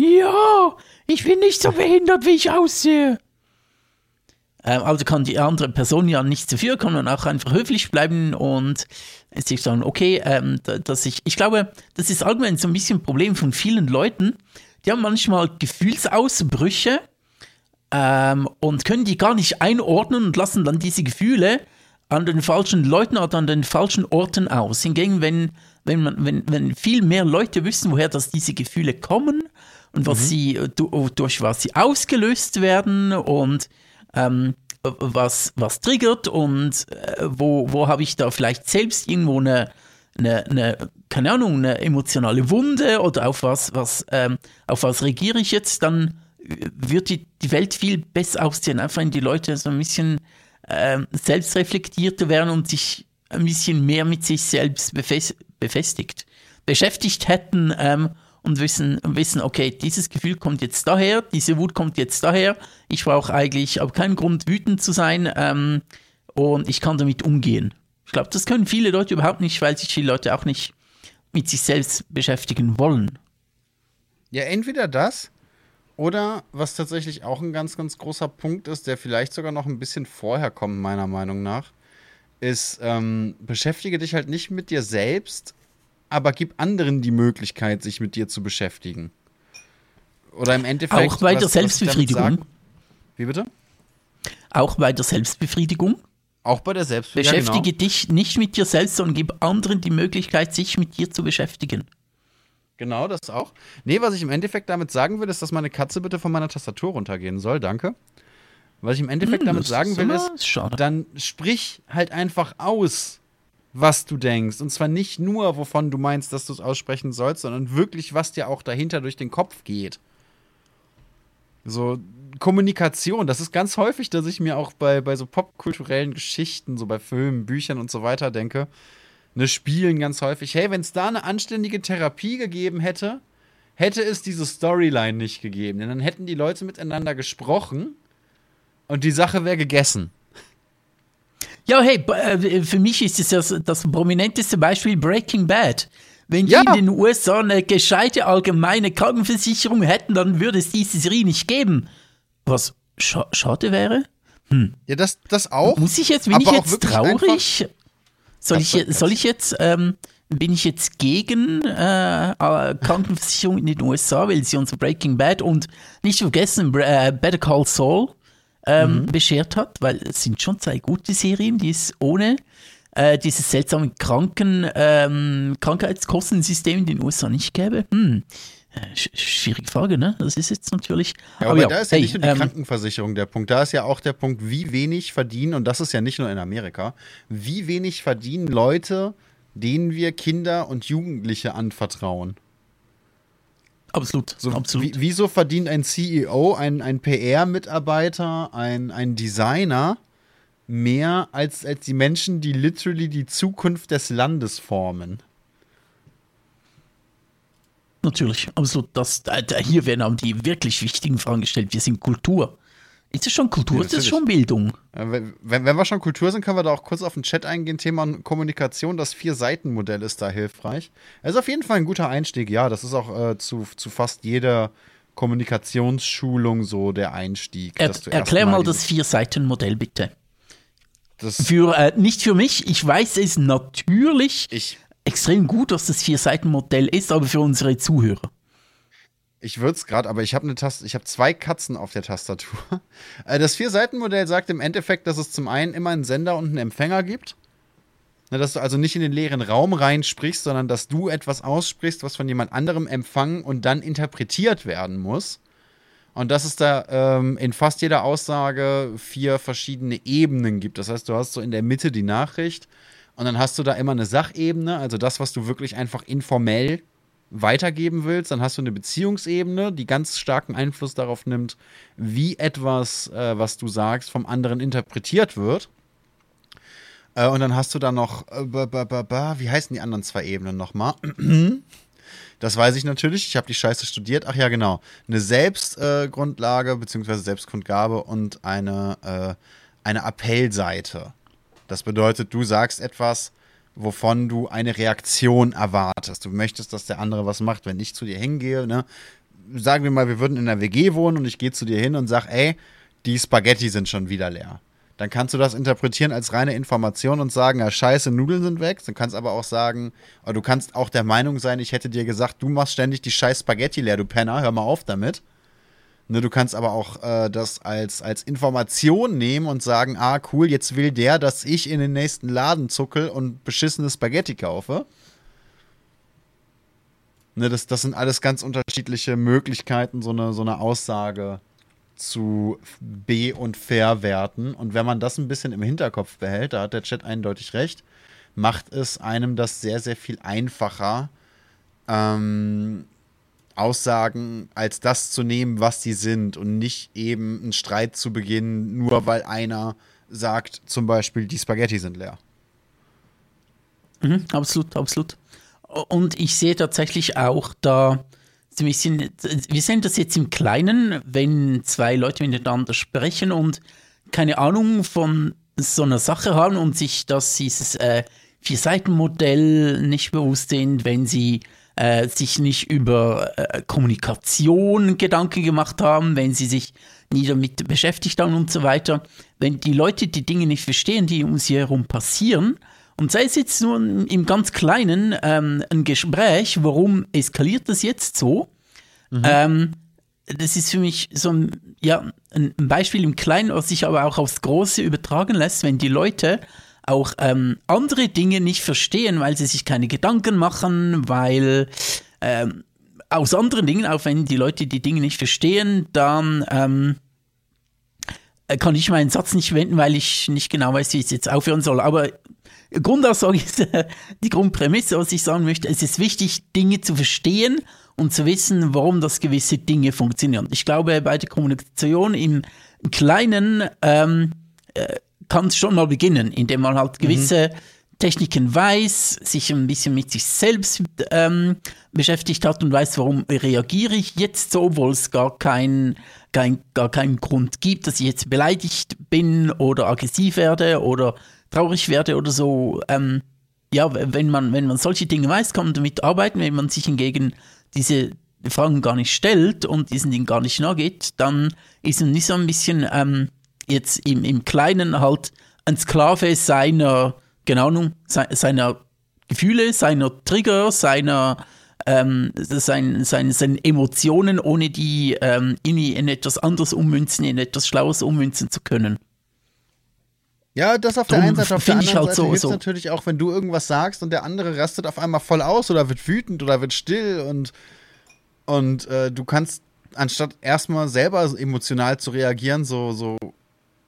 Ja, ich bin nicht so behindert, wie ich aussehe. Ähm, also kann die andere Person ja nicht zu viel kommen und auch einfach höflich bleiben und sich sagen, okay, ähm, dass ich, ich glaube, das ist allgemein so ein bisschen ein Problem von vielen Leuten. Die haben manchmal Gefühlsausbrüche ähm, und können die gar nicht einordnen und lassen dann diese Gefühle an den falschen Leuten oder an den falschen Orten aus. Hingegen, wenn, wenn, man, wenn, wenn viel mehr Leute wissen, woher das diese Gefühle kommen und was mhm. sie, durch was sie ausgelöst werden und ähm, was, was triggert und äh, wo, wo habe ich da vielleicht selbst irgendwo eine, eine, eine, keine Ahnung, eine emotionale Wunde oder auf was, was, ähm, auf was regiere ich jetzt, dann wird die, die Welt viel besser aussehen. Einfach wenn die Leute so ein bisschen ähm, selbstreflektierter werden und sich ein bisschen mehr mit sich selbst befestigt, beschäftigt hätten ähm, und wissen, wissen, okay, dieses Gefühl kommt jetzt daher, diese Wut kommt jetzt daher. Ich brauche eigentlich aber keinen Grund, wütend zu sein ähm, und ich kann damit umgehen. Ich glaube, das können viele Leute überhaupt nicht, weil sich die Leute auch nicht mit sich selbst beschäftigen wollen.
Ja, entweder das oder was tatsächlich auch ein ganz, ganz großer Punkt ist, der vielleicht sogar noch ein bisschen vorher kommt, meiner Meinung nach, ist, ähm, beschäftige dich halt nicht mit dir selbst, aber gib anderen die Möglichkeit, sich mit dir zu beschäftigen. Oder im Endeffekt.
Auch bei der Selbstbefriedigung.
Wie bitte?
Auch bei der Selbstbefriedigung.
Auch bei der Selbstbefriedigung.
Beschäftige ja, genau. dich nicht mit dir selbst, sondern gib anderen die Möglichkeit, sich mit dir zu beschäftigen.
Genau, das auch. Nee, was ich im Endeffekt damit sagen will, ist, dass meine Katze bitte von meiner Tastatur runtergehen soll. Danke. Was ich im Endeffekt hm, damit sagen will, ist, ist dann sprich halt einfach aus, was du denkst. Und zwar nicht nur, wovon du meinst, dass du es aussprechen sollst, sondern wirklich, was dir auch dahinter durch den Kopf geht. So, Kommunikation, das ist ganz häufig, dass ich mir auch bei, bei so popkulturellen Geschichten, so bei Filmen, Büchern und so weiter denke, ne, Spielen ganz häufig, hey, wenn es da eine anständige Therapie gegeben hätte, hätte es diese Storyline nicht gegeben. Denn dann hätten die Leute miteinander gesprochen und die Sache wäre gegessen.
Ja, hey, äh, für mich ist es das, das prominenteste Beispiel Breaking Bad. Wenn die ja. in den USA eine gescheite allgemeine Krankenversicherung hätten, dann würde es diese Serie nicht geben. Was scha schade wäre?
Hm. Ja, das, das auch.
Muss ich jetzt, bin ich jetzt traurig? Soll ich, soll ich jetzt, ähm, bin ich jetzt gegen äh, Krankenversicherung in den USA, weil sie unser Breaking Bad und nicht vergessen, äh, Better Call Saul ähm, mhm. beschert hat, weil es sind schon zwei gute Serien, die es ohne äh, dieses seltsame Kranken, ähm, Krankheitskostensystem in den USA nicht gäbe. Hm. Äh, schwierige Frage, ne? Das ist jetzt natürlich.
Ja, aber, aber ja, da ist ja hey, nicht nur die ähm, Krankenversicherung der Punkt. Da ist ja auch der Punkt, wie wenig verdienen, und das ist ja nicht nur in Amerika, wie wenig verdienen Leute, denen wir Kinder und Jugendliche anvertrauen.
Absolut.
So,
absolut.
Wie, wieso verdient ein CEO, ein, ein PR-Mitarbeiter, ein, ein Designer mehr als, als die Menschen, die literally die Zukunft des Landes formen?
Natürlich, absolut. Das, äh, hier werden auch die wirklich wichtigen Fragen gestellt. Wir sind Kultur. Ist es schon Kultur?
Ja,
ist es schon Bildung?
Äh, Wenn, wenn wir schon Kultur sind, können wir da auch kurz auf den Chat eingehen. Thema Kommunikation, das Vier-Seiten-Modell ist da hilfreich. Es ist auf jeden Fall ein guter Einstieg, ja. Das ist auch äh, zu, zu fast jeder Kommunikationsschulung so der Einstieg.
Er, erklär mal das Vier-Seiten-Modell bitte.
das
Für, äh, nicht für mich, ich weiß es natürlich
ich
extrem gut, dass das Vier-Seiten-Modell ist, aber für unsere Zuhörer.
Ich würde es gerade, aber ich habe eine Taste, ich habe zwei Katzen auf der Tastatur. Äh, Das Vier-Seiten-Modell sagt im Endeffekt, dass es zum einen immer einen Sender und einen Empfänger gibt. Ne, Dass du also nicht in den leeren Raum reinsprichst, sondern dass du etwas aussprichst, was von jemand anderem empfangen und dann interpretiert werden muss. Und dass es da ähm, in fast jeder Aussage vier verschiedene Ebenen gibt. Das heißt, du hast so in der Mitte die Nachricht und dann hast du da immer eine Sachebene, also das, was du wirklich einfach informell weitergeben willst. Dann hast du eine Beziehungsebene, die ganz starken Einfluss darauf nimmt, wie etwas, äh, was du sagst, vom anderen interpretiert wird. Äh, und dann hast du da noch, äh, ba, ba, ba, wie heißen die anderen zwei Ebenen nochmal? Das weiß ich natürlich. Ich habe die Scheiße studiert. Ach ja, genau. Eine Selbstgrundlage äh, beziehungsweise Selbstgrundgabe und eine, äh, eine Appellseite. Das bedeutet, du sagst etwas, wovon du eine Reaktion erwartest. Du möchtest, dass der andere was macht. Wenn ich zu dir hingehe, ne, sagen wir mal, wir würden in einer WG wohnen und ich gehe zu dir hin und sag, ey, die Spaghetti sind schon wieder leer. Dann kannst du das interpretieren als reine Information und sagen, ja, scheiße, Nudeln sind weg. Du kannst aber auch sagen, oder du kannst auch der Meinung sein, ich hätte dir gesagt, du machst ständig die scheiß Spaghetti leer, du Penner, hör mal auf damit. Ne, du kannst aber auch äh, das als, als Information nehmen und sagen, ah, cool, jetzt will der, dass ich in den nächsten Laden zuckel und beschissene Spaghetti kaufe. Ne, das, das sind alles ganz unterschiedliche Möglichkeiten, so eine, so eine Aussage zu be- und verwerten. Und wenn man das ein bisschen im Hinterkopf behält, da hat der Chat eindeutig recht, macht es einem das sehr, sehr viel einfacher, ähm, Aussagen als das zu nehmen, was sie sind und nicht eben einen Streit zu beginnen, nur weil einer sagt, zum Beispiel, die Spaghetti sind leer.
Mhm, absolut, absolut. Und ich sehe tatsächlich auch da, ein bisschen, wir sehen das jetzt im Kleinen, wenn zwei Leute miteinander sprechen und keine Ahnung von so einer Sache haben und sich das dieses äh, Vier-Seiten-Modell nicht bewusst sind, wenn sie äh, sich nicht über äh, Kommunikation Gedanken gemacht haben, wenn sie sich nie damit beschäftigt haben und so weiter. Wenn die Leute die Dinge nicht verstehen, die um sie herum passieren, und sei es jetzt nur im ganz Kleinen ähm, ein Gespräch, warum eskaliert das jetzt so? Ähm, das ist für mich so ein, ja, ein Beispiel im Kleinen, was sich aber auch aufs Große übertragen lässt, wenn die Leute auch ähm, andere Dinge nicht verstehen, weil sie sich keine Gedanken machen, weil ähm, aus anderen Dingen, auch wenn die Leute die Dinge nicht verstehen, dann ähm, äh, kann ich meinen Satz nicht wenden, weil ich nicht genau weiß, wie ich es jetzt aufhören soll. Aber Grundaussage ist äh, die Grundprämisse, was ich sagen möchte. Es ist wichtig, Dinge zu verstehen und zu wissen, warum das gewisse Dinge funktionieren. Ich glaube, bei der Kommunikation im Kleinen ähm, äh, kann es schon mal beginnen, indem man halt gewisse Techniken weiß, sich ein bisschen mit sich selbst ähm, beschäftigt hat und weiß, warum reagiere ich jetzt so, obwohl es gar kein, kein, gar keinen Grund gibt, dass ich jetzt beleidigt bin oder aggressiv werde oder traurig werde oder so. Ähm, ja, wenn man, wenn man solche Dinge weiß, kann man damit arbeiten. Wenn man sich hingegen diese Fragen gar nicht stellt und diesen Dingen gar nicht nachgeht, dann ist man nicht so ein bisschen ähm, jetzt im, im Kleinen halt ein Sklave seiner, genau Ahnung, se- seiner Gefühle, seiner Trigger, seiner ähm, sein, sein, seinen Emotionen, ohne die ähm, in, in etwas anderes ummünzen, in etwas Schlaues ummünzen zu können.
Ja, das auf der
Drum
einen Seite, auf der anderen
halt
Seite
so-
hilft
so-
natürlich auch, wenn du irgendwas sagst und der andere rastet auf einmal voll aus oder wird wütend oder wird still und, und äh, du kannst, anstatt erstmal selber emotional zu reagieren, so, so,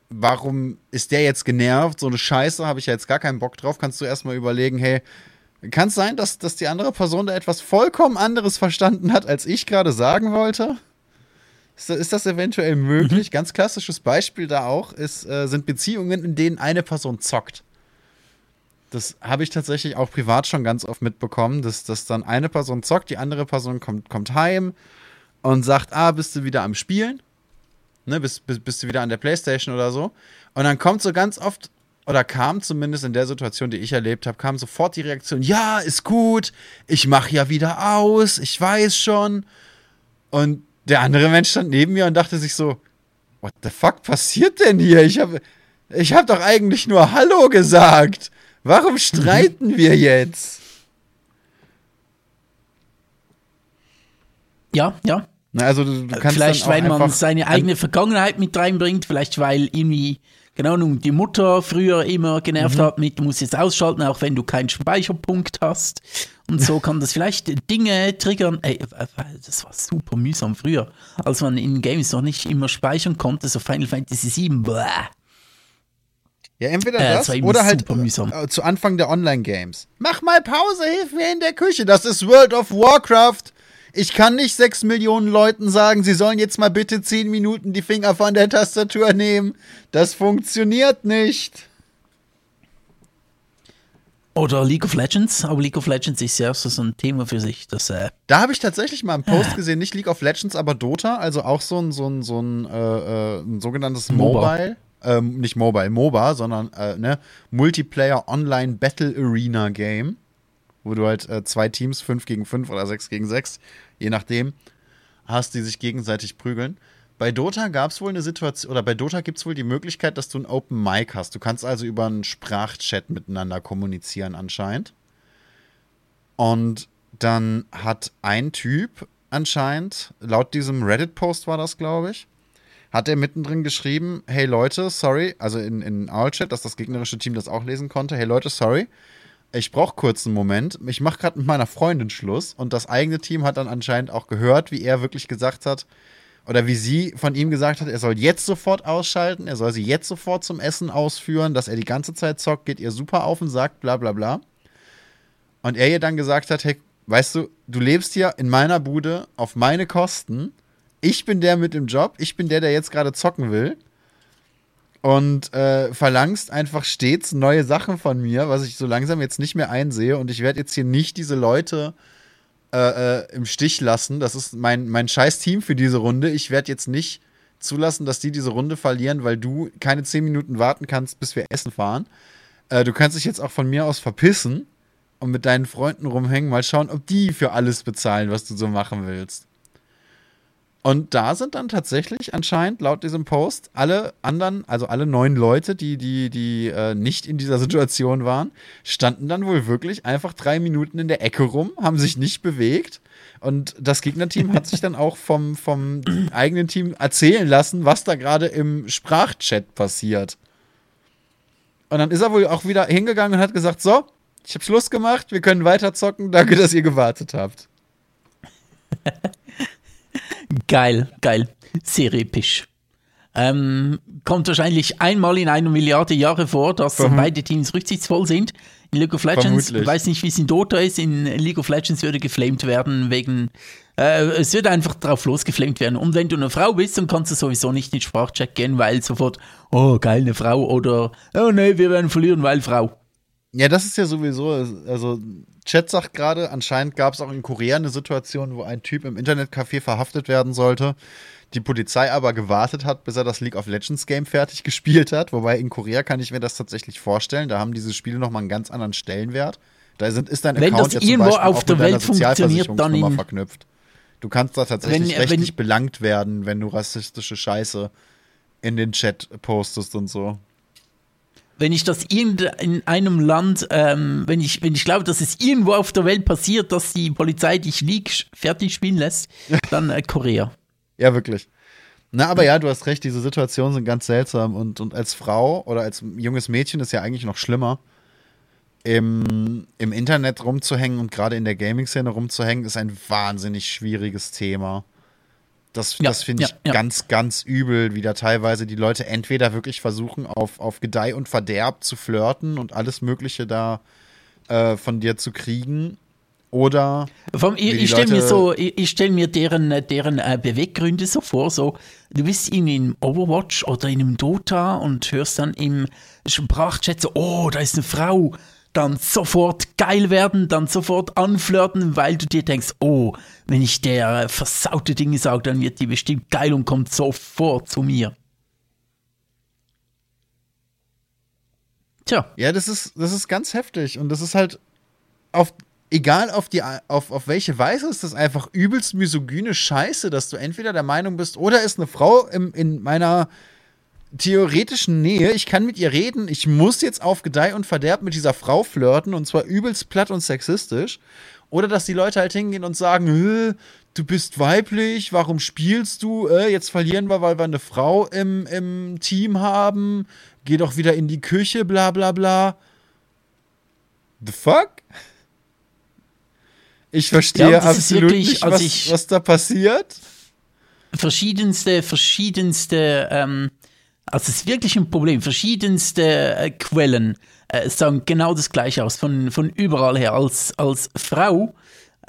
warum ist der jetzt genervt? So eine Scheiße, habe ich ja jetzt gar keinen Bock drauf, kannst du erstmal überlegen, hey, Kann es sein, dass, dass die andere Person da etwas vollkommen anderes verstanden hat, als ich gerade sagen wollte? Ist, ist das eventuell möglich? Mhm. Ganz klassisches Beispiel da auch ist, äh, sind Beziehungen, in denen eine Person zockt. Das habe ich tatsächlich auch privat schon ganz oft mitbekommen, dass, dass dann eine Person zockt, die andere Person kommt, kommt heim und sagt, ah, bist du wieder am Spielen? Ne, bist, bist, bist du wieder an der Playstation oder so? Und dann kommt so ganz oft oder kam zumindest in der Situation, die ich erlebt habe, kam sofort die Reaktion, ja, ist gut, ich mache ja wieder aus, ich weiß schon. Und der andere Mensch stand neben mir und dachte sich so, what the fuck passiert denn hier? Ich habe ich hab doch eigentlich nur Hallo gesagt. Warum streiten wir jetzt?
Ja, ja.
Also du, du kannst
vielleicht, weil man seine eigene Vergangenheit mit reinbringt, vielleicht weil irgendwie keine Ahnung, die Mutter früher immer genervt mhm. hat mit, du musst jetzt ausschalten, auch wenn du keinen Speicherpunkt hast. Und so kann das vielleicht Dinge triggern. Ey, das war super mühsam früher, als man in Games noch nicht immer speichern konnte, so Final Fantasy VII. Bäh.
Ja, entweder äh, das, das oder halt mühsam. Äh, zu Anfang der Online-Games. Mach mal Pause, hilf mir in der Küche. Das ist World of Warcraft. Ich kann nicht sechs Millionen Leuten sagen, sie sollen jetzt mal bitte zehn Minuten die Finger von der Tastatur nehmen. Das funktioniert nicht.
Oder League of Legends, aber League of Legends ist ja so ein Thema für sich. Das, äh
da habe ich tatsächlich mal einen Post ah. gesehen, nicht League of Legends, aber Dota, also auch so ein, so ein, so ein, äh, äh ein sogenanntes MOBA. Mobile. Ähm, nicht Mobile, MOBA, sondern äh, ne, Multiplayer Online Battle Arena Game, wo du halt äh, zwei Teams, fünf gegen fünf oder sechs gegen sechs, je nachdem, hast, die sich gegenseitig prügeln. Bei Dota gab es wohl eine Situation, oder bei Dota gibt es wohl die Möglichkeit, dass du ein Open Mic hast. Du kannst also über einen Sprachchat miteinander kommunizieren anscheinend. Und dann hat ein Typ anscheinend, laut diesem Reddit-Post war das, glaube ich, hat er mittendrin geschrieben, hey Leute, sorry, also in, in Owl-Chat, dass das gegnerische Team das auch lesen konnte, hey Leute, sorry, ich brauche kurz einen Moment. Ich mache gerade mit meiner Freundin Schluss und das eigene Team hat dann anscheinend auch gehört, wie er wirklich gesagt hat, oder wie sie von ihm gesagt hat, er soll jetzt sofort ausschalten, er soll sie jetzt sofort zum Essen ausführen, dass er die ganze Zeit zockt, geht ihr super auf und sagt, bla bla bla. Und er ihr dann gesagt hat, hey, weißt du, du lebst hier in meiner Bude auf meine Kosten. Ich bin der mit dem Job, ich bin der, der jetzt gerade zocken will und äh, verlangst einfach stets neue Sachen von mir, was ich so langsam jetzt nicht mehr einsehe. Und ich werde jetzt hier nicht diese Leute äh, äh, im Stich lassen. Das ist mein, mein scheiß Team für diese Runde. Ich werde jetzt nicht zulassen, dass die diese Runde verlieren, weil du keine zehn Minuten warten kannst, bis wir essen fahren. Äh, du kannst dich jetzt auch von mir aus verpissen und mit deinen Freunden rumhängen. Mal schauen, ob die für alles bezahlen, was du so machen willst. Und da sind dann tatsächlich anscheinend laut diesem Post alle anderen, also alle neun Leute, die, die, die äh, nicht in dieser Situation waren, standen dann wohl wirklich einfach drei Minuten in der Ecke rum, haben sich nicht bewegt. Und das Gegnerteam hat sich dann auch vom, vom eigenen Team erzählen lassen, was da gerade im Sprachchat passiert. Und dann ist er wohl auch wieder hingegangen und hat gesagt: So, ich habe Schluss gemacht, wir können weiter zocken, danke, dass ihr gewartet habt.
Geil, geil. Sehr episch. Ähm, kommt wahrscheinlich einmal in einer Milliarde Jahre vor, dass Verm beide Teams rücksichtsvoll sind. In League of Legends, ich weiß nicht, wie es in Dota ist, in League of Legends würde geflamed werden wegen, äh, es wird einfach drauf losgeflamed werden. Und wenn du eine Frau bist, dann kannst du sowieso nicht in Sprachcheck gehen, weil sofort, oh, geil, eine Frau oder, oh nee, wir werden verlieren, weil Frau.
Ja, das ist ja sowieso, also Chat sagt gerade, anscheinend gab es auch in Korea eine Situation, wo ein Typ im Internetcafé verhaftet werden sollte. Die Polizei aber gewartet hat, bis er das League of Legends Game fertig gespielt hat. Wobei in Korea kann ich mir das tatsächlich vorstellen. Da haben diese Spiele nochmal einen ganz anderen Stellenwert. Da sind, ist dein
wenn Account das ja irgendwo auf der Welt funktioniert, dann in,
verknüpft. Du kannst da tatsächlich wenn, rechtlich wenn, belangt werden, wenn du rassistische Scheiße in den Chat postest und so
wenn ich das in einem Land, ähm, wenn ich, wenn ich glaube, dass es irgendwo auf der Welt passiert, dass die Polizei dich League fertig spielen lässt, dann äh, Korea.
Ja, wirklich. Na, aber ja, du hast recht, diese Situationen sind ganz seltsam und, und als Frau oder als junges Mädchen ist ja eigentlich noch schlimmer. Im, im Internet rumzuhängen und gerade in der Gaming-Szene rumzuhängen, ist ein wahnsinnig schwieriges Thema. Das, ja, das finde ich ja, ganz, ganz übel, wie da teilweise die Leute entweder wirklich versuchen, auf, auf Gedeih und Verderb zu flirten und alles Mögliche da äh, von dir zu kriegen. Oder
Vom, ich, ich stelle mir so, ich, ich stell mir deren, äh, deren äh, Beweggründe so vor, so, du bist in einem Overwatch oder in einem Dota und hörst dann im Sprachchat so, oh, da ist eine Frau, dann sofort geil werden, dann sofort anflirten, weil du dir denkst, oh, wenn ich der versaute Dinge sage, dann wird die bestimmt geil und kommt sofort zu mir. Tja,
Ja, das ist, das ist ganz heftig. Und das ist halt auf, egal auf die, auf, auf welche Weise ist das einfach übelst misogyne Scheiße, dass du entweder der Meinung bist, oder ist eine Frau im, in meiner theoretischen Nähe, ich kann mit ihr reden, ich muss jetzt auf Gedeih und Verderb mit dieser Frau flirten und zwar übelst platt und sexistisch. Oder dass die Leute halt hingehen und sagen, "Hä, du bist weiblich, warum spielst du? Äh, jetzt verlieren wir, weil wir eine Frau im, im Team haben. Geh doch wieder in die Küche, bla bla bla. The fuck? Ich verstehe
Ja,
absolut
wirklich,
nicht,
als
was,
ich-
was da passiert.
verschiedenste, verschiedenste, ähm, also es ist wirklich ein Problem, verschiedenste äh, Quellen äh, sagen genau das gleiche aus, von, von überall her. Als, als Frau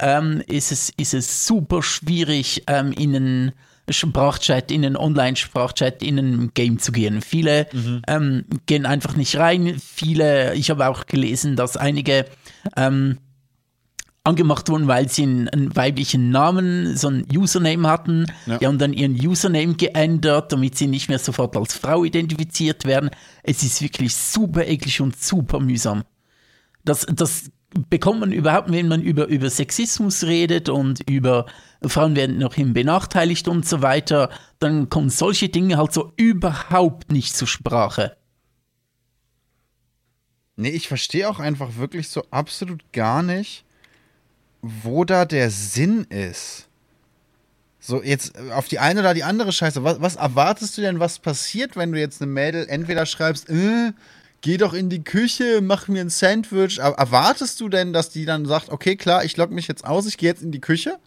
ähm, ist, es, ist es super schwierig, ähm, in einen Sprachchat, in einen Online-Sprachchat, in ein Game zu gehen. Viele ähm, gehen einfach nicht rein. Viele, ich habe auch gelesen, dass einige ähm, angemacht wurden, weil sie einen, einen weiblichen Namen, so ein Username hatten.
Ja.
Die haben dann ihren Username geändert, damit sie nicht mehr sofort als Frau identifiziert werden. Es ist wirklich super eklig und super mühsam. Das, das bekommt man überhaupt, wenn man über, über Sexismus redet und über Frauen werden noch hin benachteiligt und so weiter, dann kommen solche Dinge halt so überhaupt nicht zur Sprache.
Nee, ich verstehe auch einfach wirklich so absolut gar nicht, wo da der Sinn ist. So, jetzt äh, auf die eine oder die andere Scheiße. Was, was erwartest du denn, was passiert, wenn du jetzt eine Mädel entweder schreibst, äh, geh doch in die Küche, mach mir ein Sandwich. Er- Erwartest du denn, dass die dann sagt, okay, klar, ich logge mich jetzt aus, ich gehe jetzt in die Küche?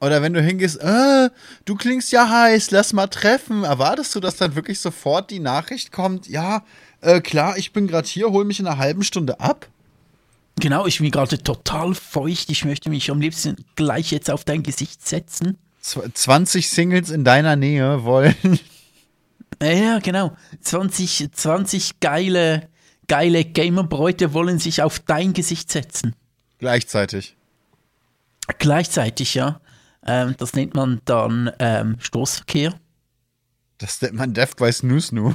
Oder wenn du hingehst, äh, du klingst ja heiß, lass mal treffen. Erwartest du, dass dann wirklich sofort die Nachricht kommt, ja, äh, klar, ich bin gerade hier, hol mich in einer halben Stunde ab?
Genau, ich bin gerade total feucht. Ich möchte mich am liebsten gleich jetzt auf dein Gesicht setzen.
Zw- 20 Singles in deiner Nähe wollen.
Ja, genau. 20, 20 geile, geile Gamerbräute wollen sich auf dein Gesicht setzen.
Gleichzeitig.
Gleichzeitig, ja. Ähm, das nennt man dann ähm, Stoßverkehr.
Das nennt man Death by Snoo Snoo.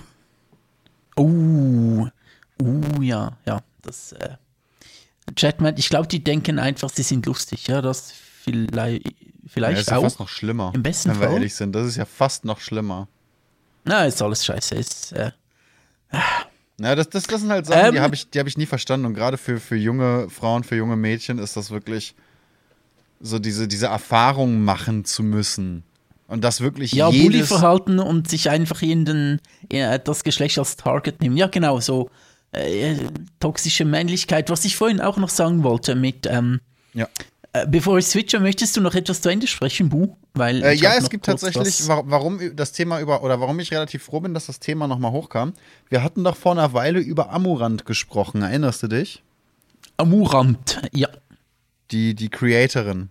Uh, uh, ja, ja. Das, äh, Chatman, ich glaube, die denken einfach, sie sind lustig, ja. Das vielleicht,
Ja,
vielleicht
ist ja
auch.
fast noch schlimmer.
Im besten
wenn wir
Fall.
ehrlich sind. Das ist ja fast noch schlimmer.
Na, ist alles scheiße. Ist, äh,
Ja, das, das, das sind halt Sachen, die
Ähm.
habe ich, die hab ich nie verstanden. Und gerade für, für junge Frauen, für junge Mädchen ist das wirklich so diese, diese Erfahrung machen zu müssen. Und das wirklich
Ja,
jedes...
Bully-Verhalten und sich einfach in den, ja, das Geschlecht als Target nehmen. Ja, genau, so äh, toxische Männlichkeit, was ich vorhin auch noch sagen wollte mit, ähm,
Ja.
äh, bevor ich switche, möchtest du noch etwas zu Ende sprechen, Bu? Weil
Äh, ja, es gibt tatsächlich, wa- warum das Thema über, oder warum ich relativ froh bin, dass das Thema nochmal hochkam. Wir hatten doch vor einer Weile über Amurant gesprochen, erinnerst du dich?
Amurant, ja.
Die, die Creatorin.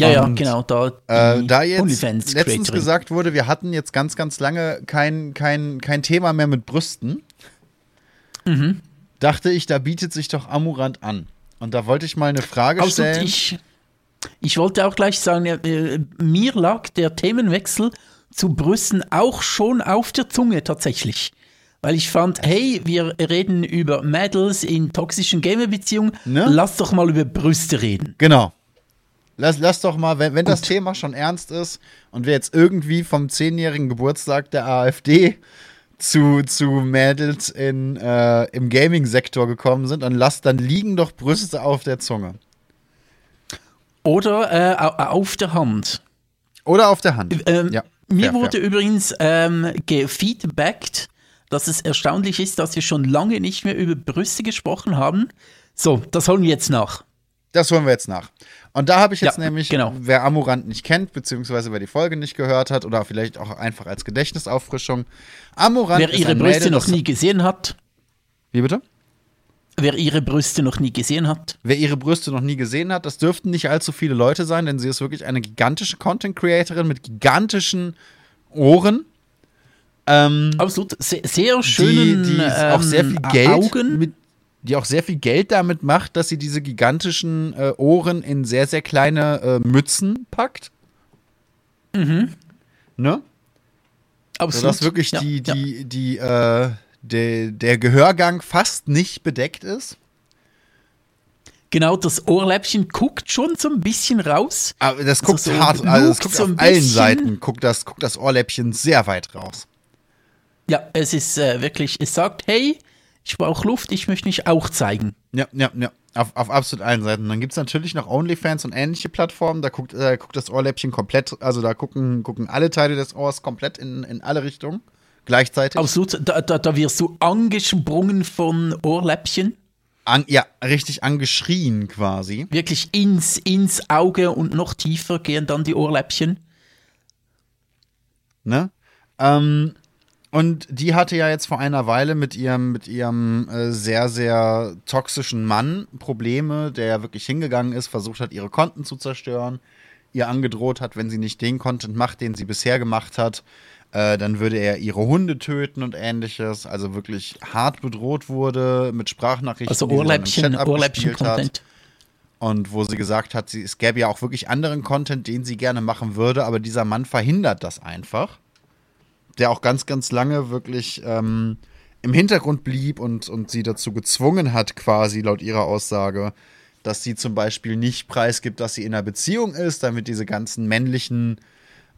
Ja, ja, genau, da,
Äh, da jetzt letztens gesagt wurde, wir hatten jetzt ganz, ganz lange kein, kein, kein Thema mehr mit Brüsten,
Mhm.
dachte ich, da bietet sich doch Amurant an. Und da wollte ich mal eine Frage
Also
stellen.
ich, ich wollte auch gleich sagen, äh, mir lag der Themenwechsel zu Brüsten auch schon auf der Zunge tatsächlich. Weil ich fand, hey, wir reden über Mädels in toxischen Gamer-Beziehungen,
Ne?
lass doch mal über Brüste reden.
Genau. Lass, lass doch mal, wenn, wenn das Thema schon ernst ist und wir jetzt irgendwie vom zehnjährigen Geburtstag der AfD zu, zu Mädels in, äh, im Gaming-Sektor gekommen sind, dann lass, dann liegen doch Brüste auf der Zunge.
Oder äh, au- auf der Hand.
Oder auf der Hand.
Ähm,
ja,
mir
fair,
wurde
fair.
übrigens ähm, gefeedbackt, dass es erstaunlich ist, dass wir schon lange nicht mehr über Brüste gesprochen haben. So, das holen wir jetzt nach.
Das holen wir jetzt nach. Und da habe ich jetzt
Ja,
nämlich,
genau.
wer Amurant nicht kennt, beziehungsweise wer die Folge nicht gehört hat oder vielleicht auch einfach als Gedächtnisauffrischung. Amurant
Wer ihre Brüste
Mädel,
noch nie gesehen hat,
Wie bitte?
Wer ihre Brüste noch nie gesehen hat.
Wer ihre Brüste noch nie gesehen hat, das dürften nicht allzu viele Leute sein, denn sie ist wirklich eine gigantische Content Creatorin mit gigantischen Ohren.
Ähm, Absolut, sehr, sehr schönen
die, die
ähm,
auch sehr viel Geld
Augen.
Mit, die auch sehr viel Geld damit macht, dass sie diese gigantischen äh, Ohren in sehr, sehr kleine äh, Mützen packt.
Mhm.
Ne?
Absolut.
Sodass wirklich ja, die, die, ja. die, äh, de, der Gehörgang fast nicht bedeckt ist.
Genau, das Ohrläppchen guckt schon so ein bisschen raus.
Aber das guckt also so hart, also das guckt so auf allen Seiten, guckt das, guckt das Ohrläppchen sehr weit raus.
Ja, es ist äh, wirklich, es sagt, hey, ich brauche Luft, ich möchte mich auch zeigen.
Ja, ja, ja. Auf, auf absolut allen Seiten. Dann gibt es natürlich noch OnlyFans und ähnliche Plattformen. Da guckt, äh, guckt das Ohrläppchen komplett, also da gucken, gucken alle Teile des Ohrs komplett in, in alle Richtungen gleichzeitig.
Absolut, da, da, da wirst du angesprungen von Ohrläppchen.
An, ja, richtig angeschrien quasi.
Wirklich ins, ins Auge und noch tiefer gehen dann die Ohrläppchen.
Ne? Ähm, und die hatte ja jetzt vor einer Weile mit ihrem, mit ihrem äh, sehr, sehr toxischen Mann Probleme, der ja wirklich hingegangen ist, versucht hat, ihre Konten zu zerstören, ihr angedroht hat, wenn sie nicht den Content macht, den sie bisher gemacht hat, äh, dann würde er ihre Hunde töten und ähnliches. Also wirklich hart bedroht wurde mit Sprachnachrichten.
Also Ohrläppchen, Ohrläppchen-Content.
Und wo sie gesagt hat, sie, es gäbe ja auch wirklich anderen Content, den sie gerne machen würde, aber dieser Mann verhindert das einfach der auch ganz, ganz lange wirklich ähm, im Hintergrund blieb und, und sie dazu gezwungen hat, quasi laut ihrer Aussage, dass sie zum Beispiel nicht preisgibt, dass sie in einer Beziehung ist, damit diese ganzen männlichen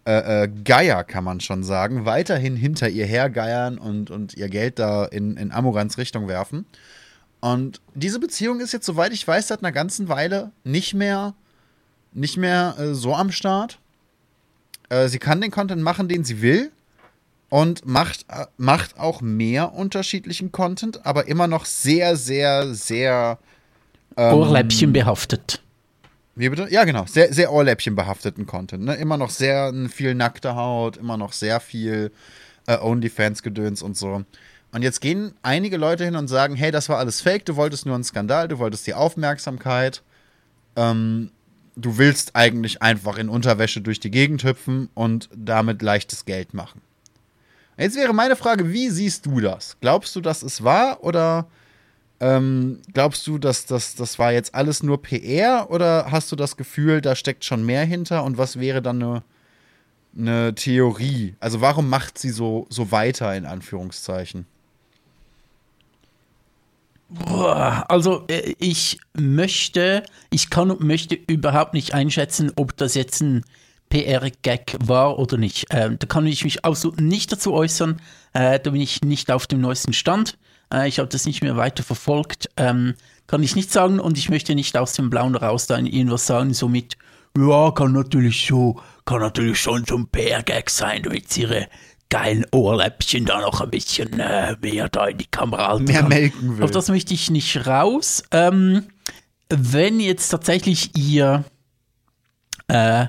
äh, äh, Geier, kann man schon sagen, weiterhin hinter ihr hergeiern und, und ihr Geld da in, in Amorans Richtung werfen. Und diese Beziehung ist jetzt, soweit ich weiß, seit einer ganzen Weile nicht mehr, nicht mehr äh, so am Start. Äh, sie kann den Content machen, den sie will und macht, macht auch mehr unterschiedlichen Content, aber immer noch sehr, sehr, sehr
ähm, Ohrläppchen behaftet.
Wie bitte? Ja, genau. Sehr, sehr Ohrläppchen behafteten Content. Ne? Immer noch sehr viel nackte Haut, immer noch sehr viel äh, OnlyFans-Gedöns und so. Und jetzt gehen einige Leute hin und sagen: Hey, das war alles fake, du wolltest nur einen Skandal, du wolltest die Aufmerksamkeit. Ähm, du willst eigentlich einfach in Unterwäsche durch die Gegend hüpfen und damit leichtes Geld machen. Jetzt wäre meine Frage, wie siehst du das? Glaubst du, dass es wahr oder ähm, glaubst du, dass das, das war jetzt alles nur PR oder hast du das Gefühl, da steckt schon mehr hinter und was wäre dann eine, eine Theorie? Also warum macht sie so, so weiter in Anführungszeichen?
Also äh, ich möchte, ich kann und möchte überhaupt nicht einschätzen, ob das jetzt ein PR-Gag war oder nicht. Ähm, da kann ich mich absolut nicht dazu äußern. Äh, da bin ich nicht auf dem neuesten Stand. Äh, ich habe das nicht mehr weiter verfolgt. Ähm, kann ich nicht sagen und ich möchte nicht aus dem Blauen raus da irgendwas sagen, so mit, ja, kann natürlich so, kann natürlich schon so ein PR-Gag sein, damit sie ihre geilen Ohrläppchen da noch ein bisschen äh, mehr da in die Kamera halten
Mehr melken will.
Auf das möchte ich nicht raus. Ähm, wenn jetzt tatsächlich ihr äh,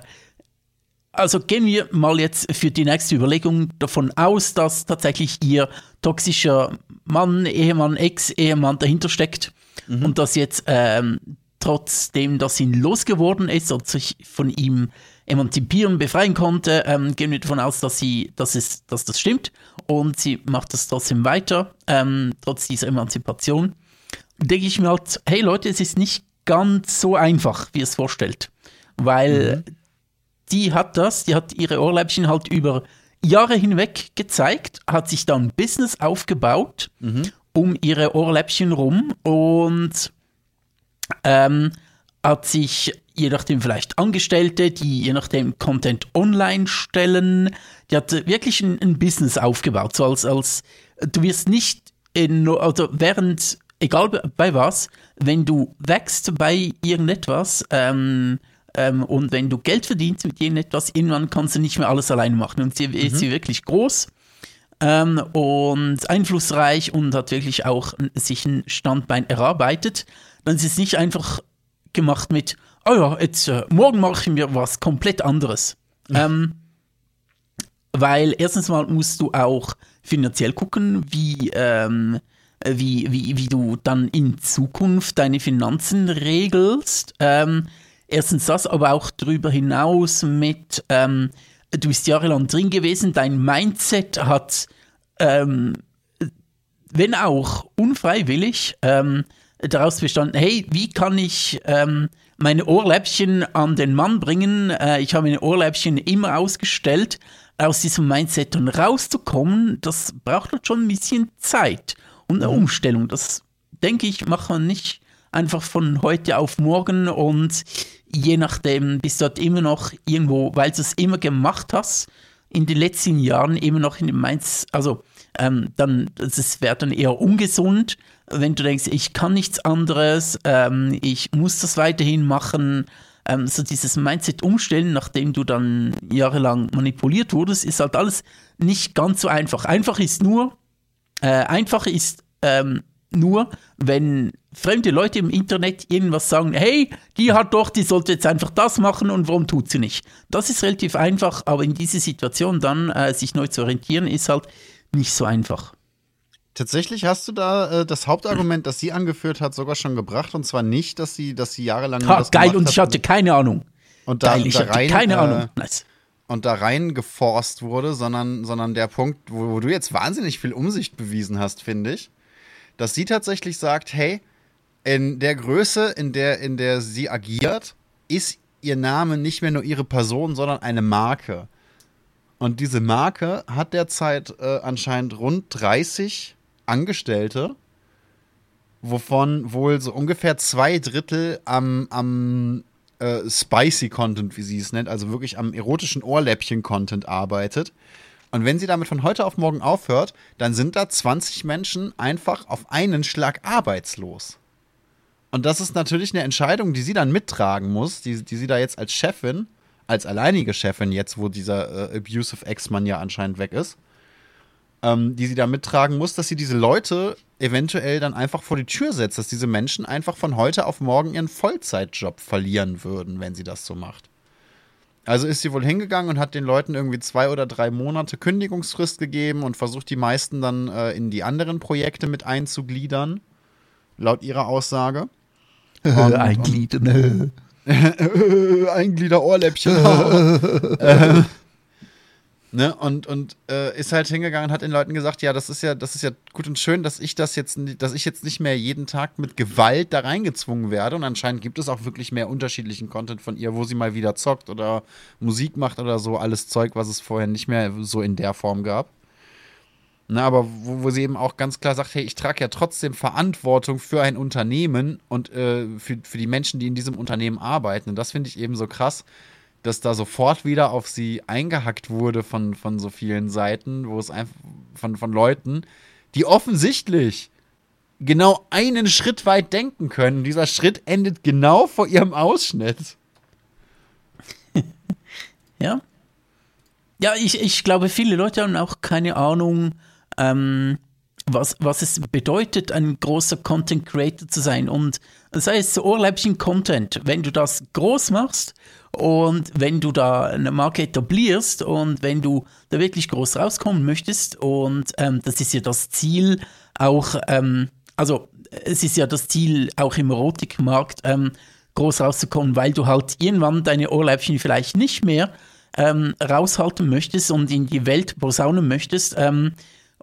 also gehen wir mal jetzt für die nächste Überlegung davon aus, dass tatsächlich ihr toxischer Mann, Ehemann, Ex-Ehemann dahinter steckt mhm. und dass jetzt ähm, trotzdem, dass ihn losgeworden ist und sich von ihm emanzipieren, befreien konnte, ähm, gehen wir davon aus, dass sie, dass es, dass das stimmt und sie macht das trotzdem weiter, ähm, trotz dieser Emanzipation. Denke ich mir halt, hey Leute, es ist nicht ganz so einfach, wie es vorstellt, weil mhm die hat das, die hat ihre Ohrläppchen halt über Jahre hinweg gezeigt, hat sich dann Business aufgebaut mhm. um ihre Ohrläppchen rum und ähm, hat sich je nachdem vielleicht Angestellte, die je nachdem Content online stellen, die hat wirklich ein, ein Business aufgebaut, so als, als du wirst nicht in, also während, egal bei was, wenn du wächst bei irgendetwas, ähm, ähm, und wenn du Geld verdienst mit jenen etwas, irgendwann kannst du nicht mehr alles alleine machen. Und sie mhm. ist sie wirklich groß ähm, und einflussreich und hat wirklich auch sich ein Standbein erarbeitet. Dann ist es nicht einfach gemacht mit, oh ja, jetzt äh, morgen mache ich mir was komplett anderes. Mhm. Ähm, weil erstens mal musst du auch finanziell gucken, wie, ähm, äh, wie, wie, wie du dann in Zukunft deine Finanzen regelst. Ähm, erstens das, aber auch darüber hinaus mit, ähm, du bist jahrelang drin gewesen, dein Mindset hat, ähm, wenn auch unfreiwillig, ähm, daraus bestanden, hey, wie kann ich ähm, meine Ohrläppchen an den Mann bringen? Äh, ich habe meine Ohrläppchen immer ausgestellt. Aus diesem Mindset dann rauszukommen, das braucht halt schon ein bisschen Zeit und eine mhm. Umstellung. Das, denke ich, macht man nicht einfach von heute auf morgen und je nachdem bist du dort immer noch irgendwo, weil du es immer gemacht hast, in den letzten Jahren immer noch in dem Mainz, also ähm, dann, das wäre dann eher ungesund, wenn du denkst, ich kann nichts anderes, ähm, ich muss das weiterhin machen. Ähm, so dieses Mindset umstellen, nachdem du dann jahrelang manipuliert wurdest, ist halt alles nicht ganz so einfach. Einfach ist nur, äh, einfach ist ähm, nur, wenn fremde Leute im Internet irgendwas sagen, hey, die hat doch, die sollte jetzt einfach das machen und warum tut sie nicht? Das ist relativ einfach, aber in dieser Situation dann äh, sich neu zu orientieren, ist halt nicht so einfach.
Tatsächlich hast du da äh, das Hauptargument, das sie angeführt hat, sogar schon gebracht. Und zwar nicht, dass sie, dass sie jahrelang.
Ha, geil, und ich hatte keine Ahnung.
Und da, geil, ich da hatte rein, keine äh, Ahnung. Nice. Und da rein geforst wurde, sondern, sondern der Punkt, wo, wo du jetzt wahnsinnig viel Umsicht bewiesen hast, finde ich, dass sie tatsächlich sagt: hey, in der Größe, in der, in der sie agiert, ist ihr Name nicht mehr nur ihre Person, sondern eine Marke. Und diese Marke hat derzeit äh, anscheinend rund 30 Angestellte, wovon wohl so ungefähr zwei Drittel am, am äh, spicy Content, wie sie es nennt, also wirklich am erotischen Ohrläppchen-Content arbeitet. Und wenn sie damit von heute auf morgen aufhört, dann sind da 20 Menschen einfach auf einen Schlag arbeitslos. Und das ist natürlich eine Entscheidung, die sie dann mittragen muss, die, die sie da jetzt als Chefin, als alleinige Chefin jetzt, wo dieser äh, abusive Ex-Mann ja anscheinend weg ist, ähm, die sie da mittragen muss, dass sie diese Leute eventuell dann einfach vor die Tür setzt, dass diese Menschen einfach von heute auf morgen ihren Vollzeitjob verlieren würden, wenn sie das so macht. Also ist sie wohl hingegangen und hat den Leuten irgendwie zwei oder drei Monate Kündigungsfrist gegeben und versucht die meisten dann äh, in die anderen Projekte mit einzugliedern, laut ihrer Aussage.
Eingliedern.
Einglieder Ohrläppchen. Ne? Und, und äh, ist halt hingegangen und hat den Leuten gesagt, ja, das ist ja, das ist ja gut und schön, dass ich das jetzt, dass ich jetzt nicht mehr jeden Tag mit Gewalt da reingezwungen werde. Und anscheinend gibt es auch wirklich mehr unterschiedlichen Content von ihr, wo sie mal wieder zockt oder Musik macht oder so, alles Zeug, was es vorher nicht mehr so in der Form gab. Ne, aber wo, wo sie eben auch ganz klar sagt, hey, ich trage ja trotzdem Verantwortung für ein Unternehmen und äh, für, für die Menschen, die in diesem Unternehmen arbeiten. Und das finde ich eben so krass, dass da sofort wieder auf sie eingehackt wurde von, von so vielen Seiten, wo es einfach von, von Leuten, die offensichtlich genau einen Schritt weit denken können. Dieser Schritt endet genau vor ihrem Ausschnitt.
ja. Ja, ich, ich glaube, viele Leute haben auch keine Ahnung, ähm, was, was es bedeutet, ein großer Content Creator zu sein. Und sei es Ohrläppchen-Content, wenn du das groß machst und wenn du da eine Marke etablierst und wenn du da wirklich groß rauskommen möchtest, und ähm, das ist ja das Ziel auch, ähm, also es ist ja das Ziel auch im Erotikmarkt, ähm, groß rauszukommen, weil du halt irgendwann deine Ohrläppchen vielleicht nicht mehr ähm, raushalten möchtest und in die Welt posaunen möchtest. Ähm,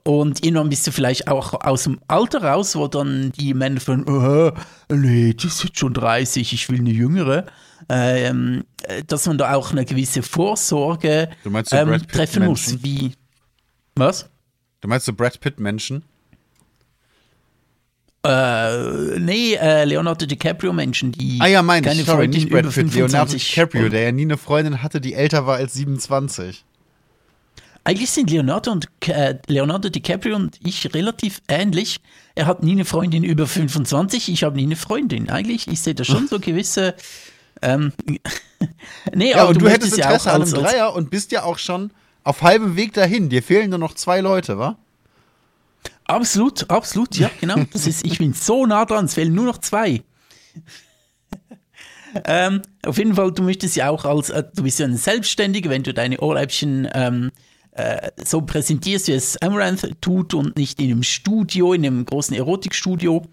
und irgendwann bist du vielleicht auch aus dem Alter raus, wo dann die Männer von, oh, nee, die jetzt schon 30, ich will eine jüngere. Ähm, dass man da auch eine gewisse Vorsorge
so ähm,
treffen muss. Wie, was?
Du meinst so Brad Pitt-Menschen?
Äh, nee, äh, Leonardo DiCaprio-Menschen, die
ah, ja, mein, keine sorry, Freundin nicht Brad Pitt, Leonardo DiCaprio, der ja nie eine Freundin hatte, die älter war als 27.
Eigentlich sind Leonardo und äh, Leonardo DiCaprio und ich relativ ähnlich. Er hat nie eine Freundin über 25, ich habe nie eine Freundin. Eigentlich, ich sehe da schon so gewisse. Ähm,
nee, ja, aber und du, du hättest Interesse ja an einem Dreier und bist ja auch schon auf halbem Weg dahin. Dir fehlen nur noch zwei Leute, wa?
Absolut, absolut, ja, genau. Das ist, ich bin so nah dran, es fehlen nur noch zwei. ähm, auf jeden Fall, du möchtest ja auch als, äh, du bist ja ein Selbstständiger, wenn du deine Ohrläppchen ähm, äh, so präsentierst, wie es Amaranth tut und nicht in einem Studio, in einem großen Erotikstudio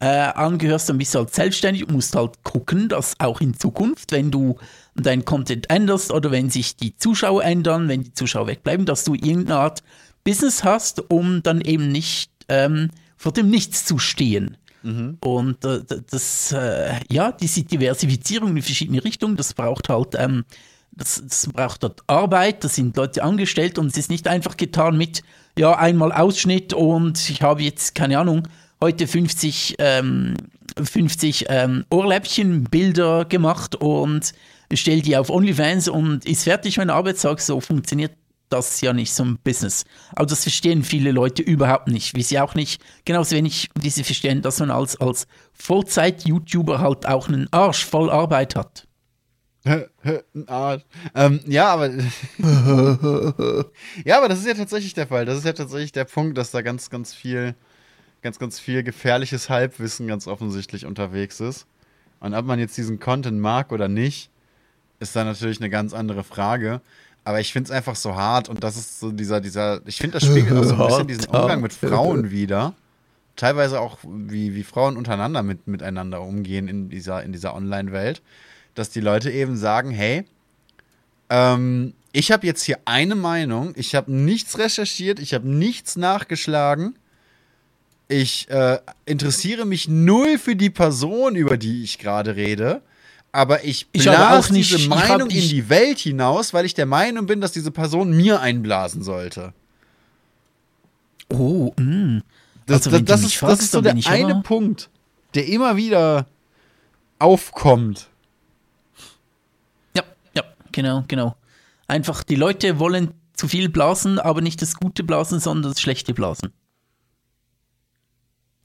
äh, angehörst, dann bist du halt selbstständig und musst halt gucken, dass auch in Zukunft, wenn du dein Content änderst oder wenn sich die Zuschauer ändern, wenn die Zuschauer wegbleiben, dass du irgendeine Art Business hast, um dann eben nicht ähm, vor dem Nichts zu stehen. Mhm. Und äh, das, äh, ja, diese Diversifizierung in verschiedene Richtungen, das braucht halt, ähm, das, das braucht dort Arbeit, da sind Leute angestellt und es ist nicht einfach getan mit, ja, einmal Ausschnitt und ich habe jetzt, keine Ahnung, heute 50, ähm, 50 ähm, Ohrläppchen-Bilder gemacht und stell die auf OnlyFans und ist fertig mein Arbeitstag. So funktioniert das ja nicht so ein Business. Aber das verstehen viele Leute überhaupt nicht. Wie sie auch nicht, genauso wenig wie sie verstehen, dass man als, als Vollzeit-YouTuber halt auch einen Arsch voll Arbeit hat.
Ein Arsch. Ähm, ja, aber. ja, aber das ist ja tatsächlich der Fall. Das ist ja tatsächlich der Punkt, dass da ganz, ganz viel ganz, ganz viel gefährliches Halbwissen ganz offensichtlich unterwegs ist. Und ob man jetzt diesen Content mag oder nicht, ist dann natürlich eine ganz andere Frage. Aber ich finde es einfach so hart und das ist so dieser, dieser, ich finde, das spiegelt auch so ein bisschen diesen Umgang mit Frauen wieder. Teilweise auch, wie, wie Frauen untereinander mit, miteinander umgehen in dieser, in dieser Online-Welt. Dass die Leute eben sagen, hey, ähm, ich habe jetzt hier eine Meinung, ich habe nichts recherchiert, ich habe nichts nachgeschlagen ich äh, interessiere mich null für die Person, über die ich gerade rede. Aber ich blase ich diese Meinung hab, in die Welt hinaus, weil ich der Meinung bin, dass diese Person mir einblasen sollte.
Oh, mh. Mm.
Das, also, das, das, ist, fragst, das ist so der eine aber... Punkt, der immer wieder aufkommt.
Ja, ja, genau, genau. Einfach, die Leute wollen zu viel blasen, aber nicht das gute Blasen, sondern das schlechte Blasen.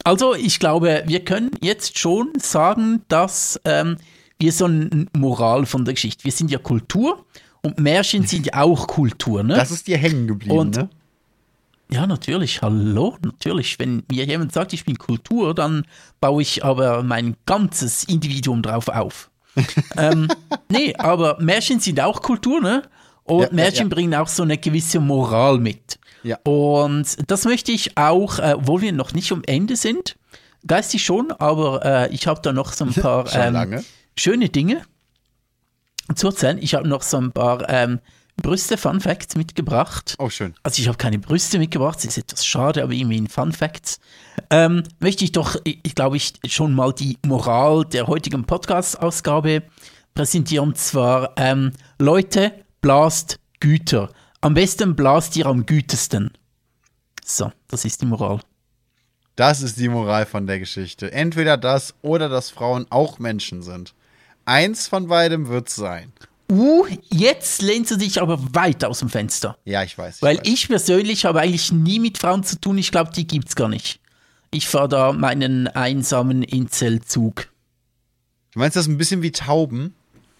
Also, ich glaube, wir können jetzt schon sagen, dass ähm, wir so eine Moral von der Geschichte. Wir sind ja Kultur und Märchen sind ja auch Kultur, ne?
Das ist dir hängen geblieben, und, ne?
Ja, natürlich, hallo, natürlich. Wenn mir jemand sagt, ich bin Kultur, dann baue ich aber mein ganzes Individuum drauf auf. ähm, nee, aber Märchen sind auch Kultur, ne? Und ja, Märchen ja, ja. bringen auch so eine gewisse Moral mit. Ja. Und das möchte ich auch, äh, obwohl wir noch nicht am Ende sind, geistig schon, aber äh, ich habe da noch so ein paar ähm, schöne Dinge zu erzählen. Ich habe noch so ein paar ähm, Brüste Fun Facts mitgebracht.
Oh, schön.
Also ich habe keine Brüste mitgebracht, das ist etwas schade, aber irgendwie in Fun Facts. Ähm, möchte ich doch, ich glaube ich, schon mal die Moral der heutigen Podcast-Ausgabe präsentieren. Und zwar, ähm, Leute, blast Güter. Am besten blast ihr am gütesten. So, das ist die Moral.
Das ist die Moral von der Geschichte. Entweder das oder dass Frauen auch Menschen sind. Eins von beidem wird es sein.
Uh, jetzt lehnst du dich aber weit aus dem Fenster.
Ja, ich weiß. Ich
Weil
weiß.
ich persönlich habe eigentlich nie mit Frauen zu tun. Ich glaube, die gibt's gar nicht. Ich fahre da meinen einsamen Inzelzug.
Du meinst das ein bisschen wie Tauben?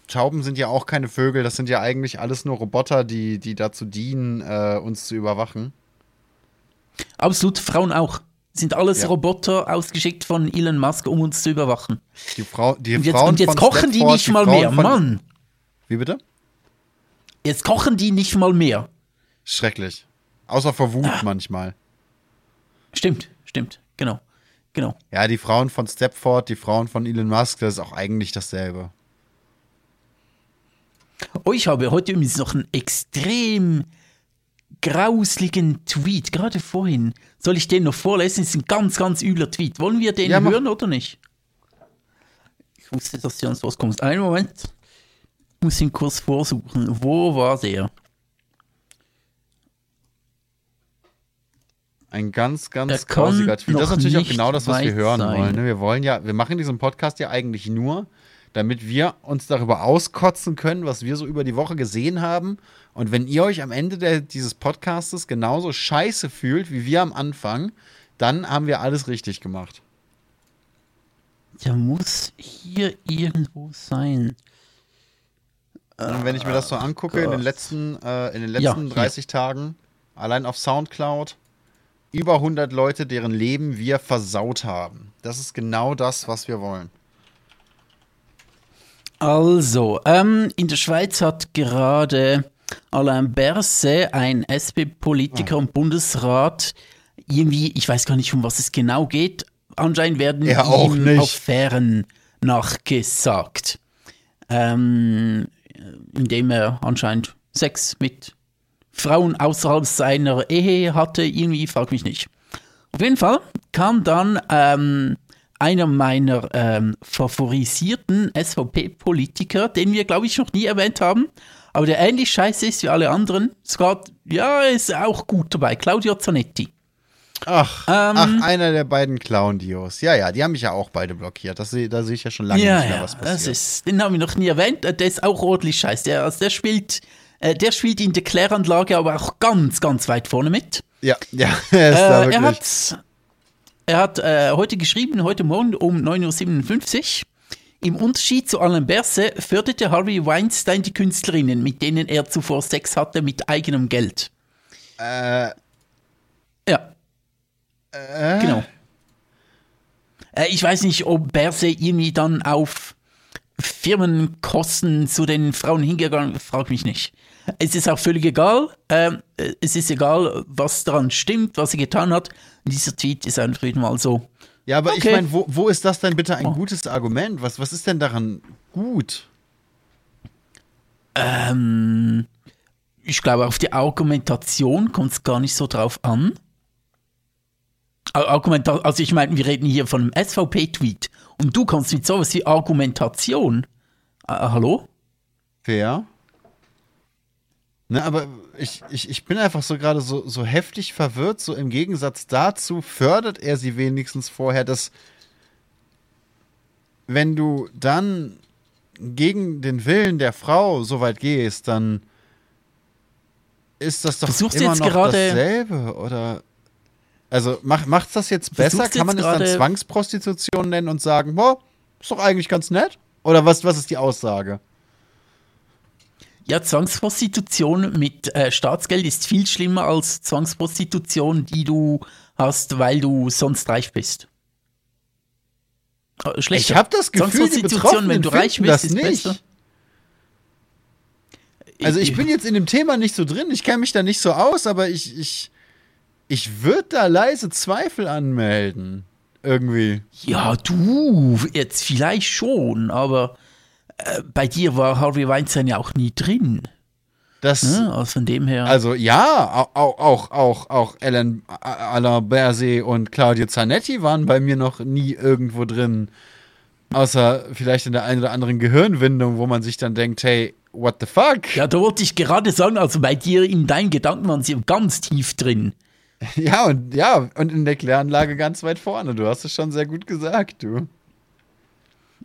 Tauben sind ja auch keine Vögel, das sind ja eigentlich alles nur Roboter, die, die dazu dienen, äh, uns zu überwachen.
Absolut, Frauen auch. Sind alles ja. Roboter ausgeschickt von Elon Musk, um uns zu überwachen.
Die, Frau, die
und jetzt,
Frauen
und jetzt kochen die nicht die mal Frauen mehr, Mann.
Wie bitte?
Jetzt kochen die nicht mal mehr.
Schrecklich. Außer vor Wut ah. manchmal.
Stimmt, stimmt, genau. Genau.
Ja, die Frauen von Stepford, die Frauen von Elon Musk, das ist auch eigentlich dasselbe.
Oh, ich habe heute übrigens noch einen extrem grausligen Tweet, gerade vorhin. Soll ich den noch vorlesen? Das ist ein ganz, ganz übler Tweet. Wollen wir den ja, hören oder nicht? Ich wusste, dass du ans was kommst. Einen Moment. Ich muss ihn kurz vorsuchen. Wo war der?
Ein ganz, ganz grausiger Tweet. Das ist natürlich auch genau das, was wir hören sein. wollen. Ne? Wir wollen ja, wir machen diesen Podcast ja eigentlich nur, damit wir uns darüber auskotzen können, was wir so über die Woche gesehen haben. Und wenn ihr euch am Ende der, dieses Podcastes genauso scheiße fühlt wie wir am Anfang, dann haben wir alles richtig gemacht.
Der muss hier irgendwo sein.
Und wenn ich mir das so angucke, in den letzten, äh, in den letzten ja, 30 Tagen, allein auf Soundcloud, über 100 Leute, deren Leben wir versaut haben. Das ist genau das, was wir wollen.
Also, ähm, in der Schweiz hat gerade Alain Berset, ein SP-Politiker und Bundesrat, irgendwie, ich weiß gar nicht, um was es genau geht. Anscheinend werden
Er auch
ihm
nicht.
Affären nachgesagt. Ähm, indem er anscheinend Sex mit Frauen außerhalb seiner Ehe hatte, irgendwie, frag mich nicht. Auf jeden Fall kam dann ähm, einer meiner ähm, favorisierten SVP-Politiker, den wir, glaube ich, noch nie erwähnt haben, aber der ähnlich scheiße ist wie alle anderen. Sogar, ja, ist auch gut dabei. Claudio Zanetti.
Ach,
Ähm.
ach, einer der beiden Clown-Dios. Ja, ja, die haben mich ja auch beide blockiert. Das, da sehe ich ja schon lange
Ja,
nicht mehr, was passiert.
das ist, den haben wir noch nie erwähnt. Äh, Der ist auch ordentlich scheiße. Der, also der spielt, äh, der spielt in der Kläranlage aber auch ganz, ganz weit vorne mit.
ja, ja, er ist da
Äh,
wirklich.
er hat, er hat äh, heute geschrieben, heute Morgen um 9.57 Uhr. Im Unterschied zu Alain Berset förderte Harvey Weinstein die Künstlerinnen, mit denen er zuvor Sex hatte, mit eigenem Geld.
äh,
Ja,
äh,
genau. Äh, ich weiß nicht, ob Berset irgendwie dann auf Firmenkosten zu den Frauen hingegangen frag mich nicht. Es ist auch völlig egal. Ähm, äh, es ist egal, was daran stimmt, was er getan hat. Dieser Tweet ist einfach wieder mal so.
Ja, aber ich
Okay.
meine, wo, wo ist das denn bitte ein
Oh.
gutes Argument? Was, was ist denn daran gut?
Ähm, ich glaube, auf die Argumentation kommt es gar nicht so drauf an. Ar- Argumenta also ich meine, wir reden hier von einem SVP-Tweet und du kommst mit sowas wie Argumentation. Äh, hallo?
Fair. Ne, aber ich, ich, ich bin einfach so gerade so, so heftig verwirrt. So im Gegensatz dazu fördert er sie wenigstens vorher, dass wenn du dann gegen den Willen der Frau so weit gehst, dann ist das doch
Versuchst
immer noch
gerade-
dasselbe, oder? Also mach, macht's das jetzt besser? Kann man es dann Zwangsprostitution nennen und sagen, boah, ist doch eigentlich ganz nett? Oder was, was ist die Aussage?
Ja, Zwangsprostitution mit äh, Staatsgeld ist viel schlimmer als Zwangsprostitution, die du hast, weil du sonst reich bist. Äh, Schlechter.
Ich habe das Gefühl, die
Zwangsprostitution,
Betroffenen
wenn du reich bist,
das
ist
nicht.
besser.
Also ich bin jetzt in dem Thema nicht so drin, ich kenne mich da nicht so aus, aber ich, ich, ich würde da leise Zweifel anmelden. Irgendwie.
Ja, du, jetzt vielleicht schon, aber äh, bei dir war Harvey Weinstein ja auch nie drin.
Das,
Ne? Also von dem her.
also ja, auch, auch, auch, auch Ellen, Alain Berset und Claudio Zanetti waren bei mir noch nie irgendwo drin. Außer vielleicht in der einen oder anderen Gehirnwindung, wo man sich dann denkt, hey, what the fuck?
ja, da wollte ich gerade sagen, also bei dir in deinen Gedanken waren sie ganz tief drin.
Ja, und ja, und in der Kläranlage ganz weit vorne. Du hast es schon sehr gut gesagt, du.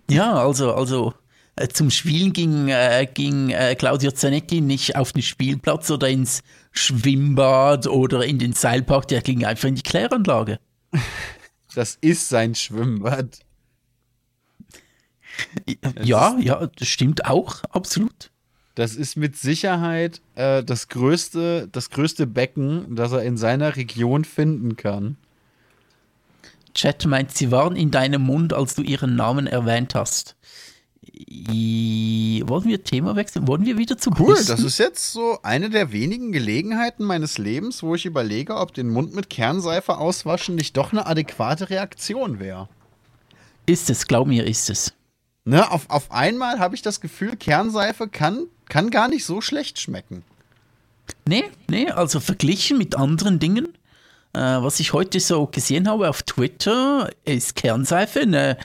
Ja, also, also zum Spielen ging, äh, ging äh, Claudio Zanetti nicht auf den Spielplatz oder ins Schwimmbad oder in den Seilpark, der ging einfach in die Kläranlage.
Das ist sein Schwimmbad.
Ja, ja, das stimmt auch, absolut.
Das ist mit Sicherheit äh, das, größte, das größte Becken, das er in seiner Region finden kann.
Chat meint, sie waren in deinem Mund, als du ihren Namen erwähnt hast. Wollen wir Thema wechseln? Wollen wir wieder zu
Cool, das ist jetzt so eine der wenigen Gelegenheiten meines Lebens, wo ich überlege, ob den Mund mit Kernseife auswaschen nicht doch eine adäquate Reaktion wäre.
Ist es, glaub mir, ist es.
Ne, auf, auf einmal habe ich das Gefühl, Kernseife kann, kann gar nicht so schlecht schmecken.
Nee, nee, also verglichen mit anderen Dingen, äh, was ich heute so gesehen habe auf Twitter, ist Kernseife eine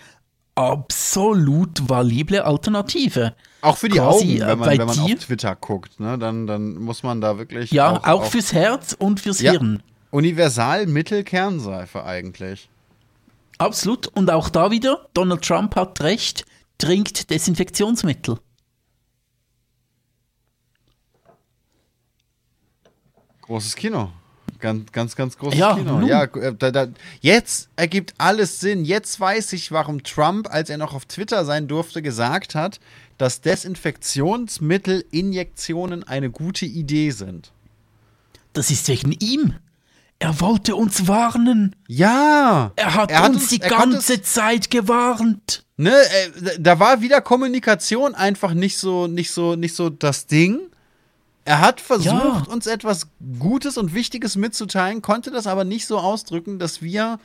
absolut valible Alternative.
Auch für die
Quasi,
Augen, wenn man, wenn man auf Twitter guckt, ne, dann, dann muss man da wirklich.
Ja, auch, fürs Herz und fürs
ja,
Hirn.
Universal Mittel-Kernseife eigentlich.
Absolut. Und auch da wieder, Donald Trump hat recht, trinkt Desinfektionsmittel.
Großes Kino. Ganz, ganz, ganz großes
Ja,
Kino.
nun.
Ja, äh, da, da, jetzt ergibt alles Sinn. Jetzt weiß ich, warum Trump, als er noch auf Twitter sein durfte, gesagt hat, dass Desinfektionsmittel-Injektionen eine gute Idee sind.
Das ist wegen ihm. Er wollte uns warnen.
Ja!
Er hat,
Er hat
uns
uns-
die ganze Zeit gewarnt.
Ne, äh, da war wieder Kommunikation einfach nicht so, nicht so, nicht so das Ding. Er hat versucht, ja. uns etwas Gutes und Wichtiges mitzuteilen, konnte das aber nicht so ausdrücken, dass wir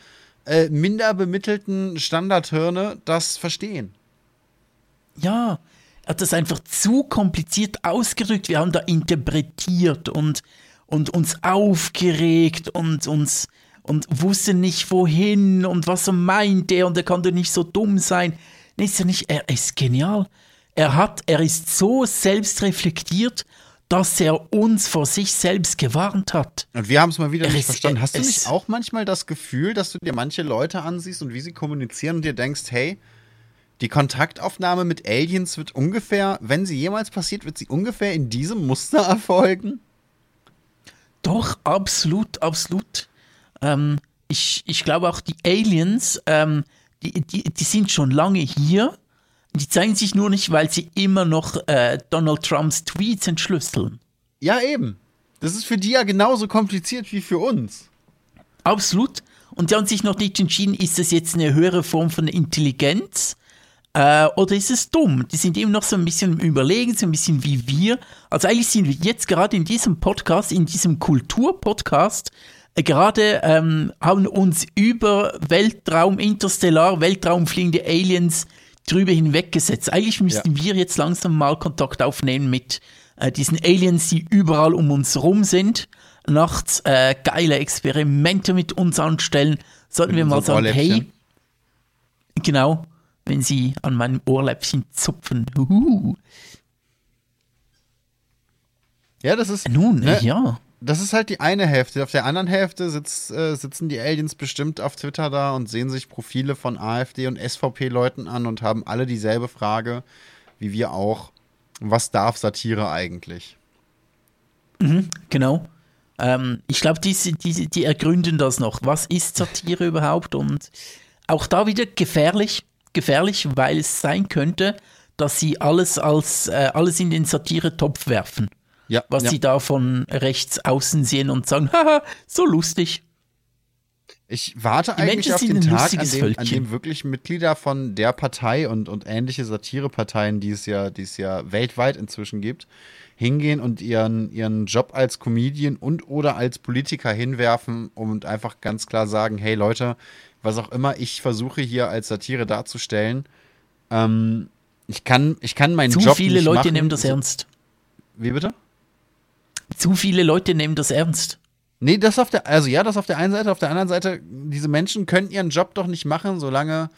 äh, minder bemittelten Standardhirne das verstehen.
Ja, er hat das einfach zu kompliziert ausgedrückt. Wir haben da interpretiert und, und uns aufgeregt und uns und wussten nicht wohin und was er meinte und er konnte nicht so dumm sein. Nee, ist er nicht, er ist genial. Er hat, er ist so selbstreflektiert, dass er uns vor sich selbst gewarnt hat.
Und wir haben es mal wieder er nicht verstanden. Hast du nicht auch manchmal das Gefühl, dass du dir manche Leute ansiehst und wie sie kommunizieren und dir denkst, hey, die Kontaktaufnahme mit Aliens wird ungefähr, wenn sie jemals passiert, wird sie ungefähr in diesem Muster erfolgen?
Doch, absolut, absolut. Ähm, ich, ich glaube auch die Aliens, ähm, die, die, die sind schon lange hier. Die zeigen sich nur nicht, weil sie immer noch äh, Donald Trumps Tweets entschlüsseln.
Ja, eben. Das ist für die ja genauso kompliziert wie für uns.
Absolut. Und die haben sich noch nicht entschieden, ist das jetzt eine höhere Form von Intelligenz äh, oder ist es dumm? Die sind eben noch so ein bisschen Überlegen, so ein bisschen wie wir. Also eigentlich sind wir jetzt gerade in diesem Podcast, in diesem Kulturpodcast, äh, gerade ähm, haben uns über Weltraum, Interstellar, Weltraumfliegende Aliens drüber hinweggesetzt. Eigentlich müssten ja. wir jetzt langsam mal Kontakt aufnehmen mit äh, diesen Aliens, die überall um uns rum sind. Nachts äh, geile Experimente mit uns anstellen. Sollten wir mal sagen, hey, genau, wenn sie an meinem Ohrläppchen zupfen. Uhuhu.
Ja, das ist.
Nun, ne, ja.
Das ist halt die eine Hälfte. Auf der anderen Hälfte sitz, äh, sitzen die Aliens bestimmt auf Twitter da und sehen sich Profile von AfD und SVP-Leuten an und haben alle dieselbe Frage, wie wir auch. Was darf Satire eigentlich?
Mhm, genau. Ähm, ich glaube, die, die, die ergründen das noch. Was ist Satire überhaupt? Und auch da wieder gefährlich gefährlich, weil es sein könnte, dass sie alles als äh, alles in den Satire-Topf werfen. Ja, was ja. sie da von rechts außen sehen und sagen, haha, so lustig.
Ich warte Die eigentlich auf den Tag, an dem, an dem, wirklich Mitglieder von der Partei und, und ähnliche Satireparteien, die es ja, die es ja weltweit inzwischen gibt, hingehen und ihren, ihren Job als Comedian und oder als Politiker hinwerfen und einfach ganz klar sagen, hey Leute, was auch immer ich versuche hier als Satire darzustellen. Ähm, ich kann, ich kann meinen
Zu
Job
viele
nicht
Leute
machen.
nehmen das ernst.
Wie bitte?
Zu viele Leute nehmen das ernst.
Nee, das auf der, also ja, das auf der einen Seite, auf der anderen Seite, diese Menschen können ihren Job doch nicht machen, solange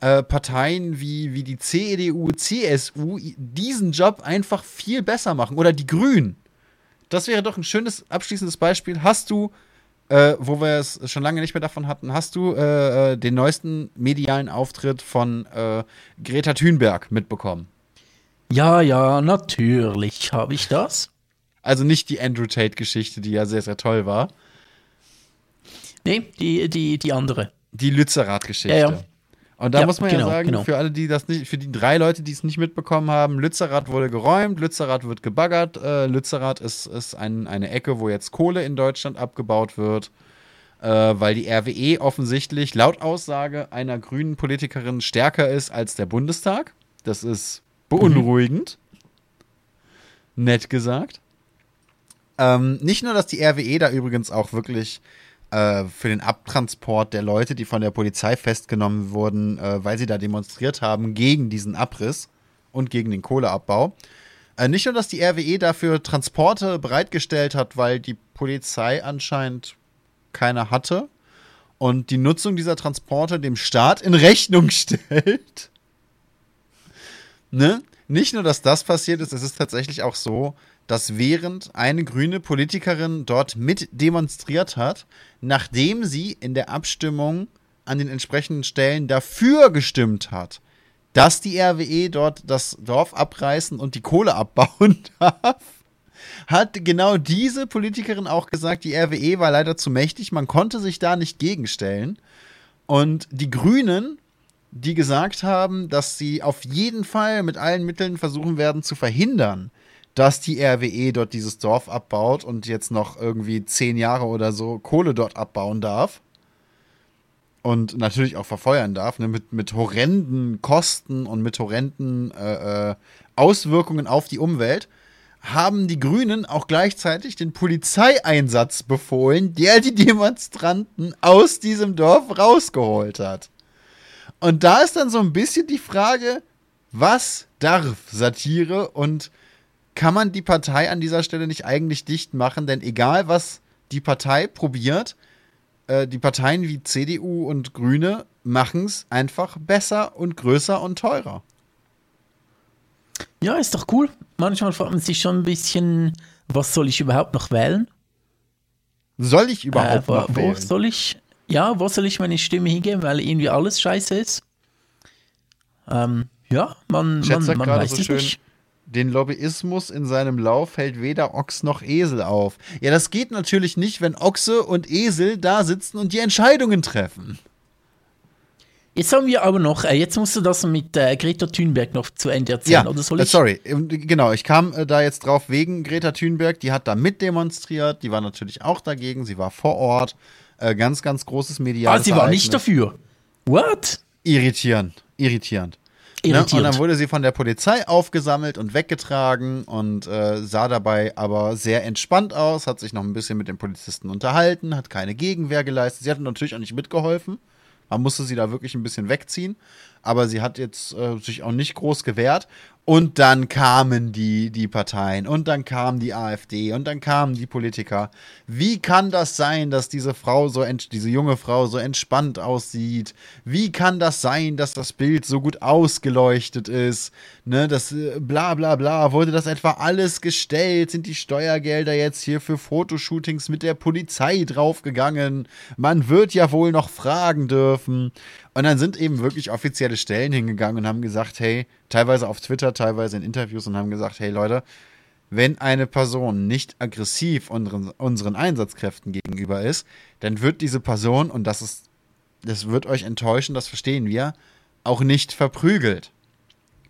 äh, Parteien wie, wie die CDU, CSU diesen Job einfach viel besser machen. Oder die Grünen. Das wäre doch ein schönes abschließendes Beispiel. Hast du äh, wo wir es schon lange nicht mehr davon hatten, hast du äh, äh, den neuesten medialen Auftritt von äh, Greta Thunberg mitbekommen?
Ja, ja, natürlich habe ich das.
Also nicht die Andrew Tate-Geschichte, die ja sehr, sehr toll war.
Nee, die, die, die andere.
Die Lützerath-Geschichte. Ja, ja. Und da ja, muss man genau, ja sagen, genau. für alle, die das nicht, für die drei Leute, die es nicht mitbekommen haben, Lützerath wurde geräumt, Lützerath wird gebaggert. Äh, Lützerath ist, ist ein, eine Ecke, wo jetzt Kohle in Deutschland abgebaut wird, äh, weil die RWE offensichtlich laut Aussage einer grünen Politikerin stärker ist als der Bundestag. Das ist beunruhigend. Mhm. Nett gesagt. Ähm, nicht nur, dass die RWE da übrigens auch wirklich äh, für den Abtransport der Leute, die von der Polizei festgenommen wurden, äh, weil sie da demonstriert haben gegen diesen Abriss und gegen den Kohleabbau. Äh, nicht nur, dass die RWE dafür Transporte bereitgestellt hat, weil die Polizei anscheinend keine hatte und die Nutzung dieser Transporte dem Staat in Rechnung stellt. ne? Nicht nur, dass das passiert ist, es ist tatsächlich auch so, dass während eine grüne Politikerin dort mit demonstriert hat, nachdem sie in der Abstimmung an den entsprechenden Stellen dafür gestimmt hat, dass die RWE dort das Dorf abreißen und die Kohle abbauen darf, hat genau diese Politikerin auch gesagt, die RWE war leider zu mächtig, man konnte sich da nicht gegenstellen. Und die Grünen, die gesagt haben, dass sie auf jeden Fall mit allen Mitteln versuchen werden zu verhindern, dass die RWE dort dieses Dorf abbaut und jetzt noch irgendwie zehn Jahre oder so Kohle dort abbauen darf. Und natürlich auch verfeuern darf, ne, mit, mit horrenden Kosten und mit horrenden äh, äh, Auswirkungen auf die Umwelt. haben die Grünen auch gleichzeitig den Polizeieinsatz befohlen, der die Demonstranten aus diesem Dorf rausgeholt hat. Und da ist dann so ein bisschen die Frage, was darf Satire und kann man die Partei an dieser Stelle nicht eigentlich dicht machen? Denn egal, was die Partei probiert, äh, die Parteien wie CDU und Grüne machen es einfach besser und größer und teurer.
Ja, ist doch cool. Manchmal fragt man sich schon ein bisschen, was soll ich überhaupt noch wählen?
Soll ich überhaupt
äh, wo,
noch wählen?
Wo soll ich, ja, wo soll ich meine Stimme hingeben, weil irgendwie alles scheiße ist? Ähm, ja, man, man, man weiß so es schön, nicht.
Den Lobbyismus in seinem Lauf hält weder Ochs noch Esel auf. Ja, das geht natürlich nicht, wenn Ochse und Esel da sitzen und die Entscheidungen treffen.
Jetzt haben wir aber noch, äh, jetzt musst du das mit äh, Greta Thunberg noch zu Ende erzählen,
ja,
oder soll
äh,
ich?
sorry, ähm, genau, ich kam äh, da jetzt drauf wegen Greta Thunberg, die hat da mitdemonstriert, die war natürlich auch dagegen, sie war vor Ort, äh, ganz, ganz großes mediales
Ah, sie war nicht dafür. What?
Irritierend, irritierend. Ne? Und dann wurde sie von der Polizei aufgesammelt und weggetragen und äh, sah dabei aber sehr entspannt aus, hat sich noch ein bisschen mit den Polizisten unterhalten, hat keine Gegenwehr geleistet. Sie hat natürlich auch nicht mitgeholfen. Man musste sie da wirklich ein bisschen wegziehen. Aber sie hat jetzt äh, sich auch nicht groß gewehrt. Und dann kamen die, die Parteien und dann kam die AfD und dann kamen die Politiker. Wie kann das sein, dass diese Frau so, diese junge Frau so entspannt aussieht? Wie kann das sein, dass das Bild so gut ausgeleuchtet ist? Ne, das äh, bla bla bla. Wurde das etwa alles gestellt? Sind die Steuergelder jetzt hier für Fotoshootings mit der Polizei draufgegangen? Man wird ja wohl noch fragen dürfen. Und dann sind eben wirklich offizielle Stellen hingegangen und haben gesagt, hey, teilweise auf Twitter, teilweise in Interviews und haben gesagt, hey Leute, wenn eine Person nicht aggressiv unseren, unseren Einsatzkräften gegenüber ist, dann wird diese Person, und das ist, das wird euch enttäuschen, das verstehen wir, auch nicht verprügelt.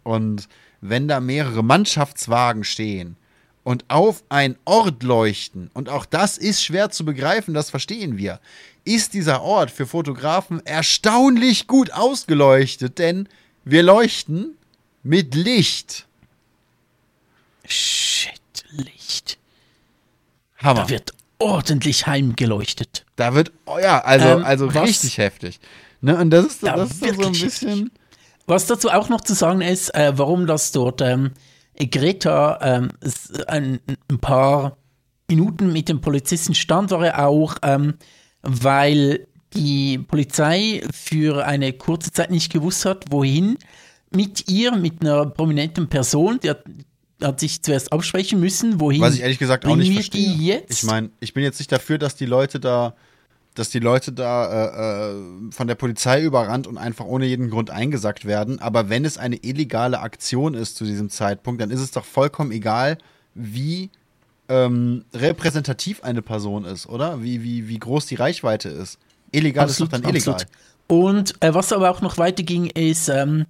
Und wenn da mehrere Mannschaftswagen stehen und auf einen Ort leuchten, und auch das ist schwer zu begreifen, das verstehen wir, ist dieser Ort für Fotografen erstaunlich gut ausgeleuchtet, denn wir leuchten mit Licht.
Shit, Licht.
Hammer.
Da wird ordentlich heimgeleuchtet.
Da wird, oh ja, also, ähm, also richtig heftig. Ne, und das ist, das ist so ein bisschen.
Was dazu auch noch zu sagen ist, äh, warum das dort ähm, Greta ähm, ein, ein, paar Minuten mit dem Polizisten stand, war ja auch, ähm, weil die Polizei für eine kurze Zeit nicht gewusst hat, wohin mit ihr, mit einer prominenten Person, die hat, hat sich zuerst absprechen müssen, wohin.
Was ich ehrlich gesagt auch nicht verstehe. Ich meine, ich bin jetzt nicht dafür, dass die Leute da, dass die Leute da äh, äh, von der Polizei überrannt und einfach ohne jeden Grund eingesackt werden. Aber wenn es eine illegale Aktion ist zu diesem Zeitpunkt, dann ist es doch vollkommen egal, wie ähm, repräsentativ eine Person ist, oder? Wie, wie, wie groß die Reichweite ist. Illegal absolut, ist doch dann illegal. Absolut.
Und äh, was aber auch noch weiterging, ist, ähm,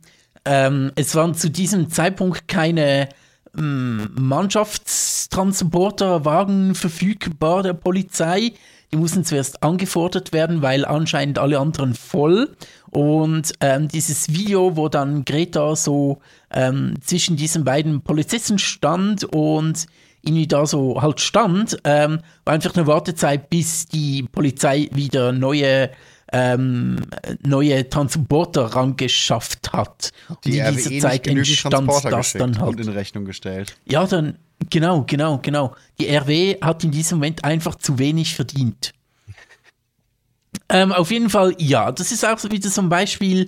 ähm, es waren zu diesem Zeitpunkt keine ähm, Mannschaftstransporterwagen verfügbar der Polizei. Die mussten zuerst angefordert werden, weil anscheinend alle anderen voll. Und ähm, dieses Video, wo dann Greta so ähm, zwischen diesen beiden Polizisten stand und irgendwie da so halt stand, ähm, war einfach eine Wartezeit, bis die Polizei wieder neue ähm, neue Transporter rangeschafft hat.
Die und in dieser RWE Zeit entstand das dann halt. Und in Rechnung gestellt.
Ja, dann, genau, genau, genau. Die RW hat in diesem Moment einfach zu wenig verdient. ähm, auf jeden Fall, ja, das ist auch so wieder so ein Beispiel.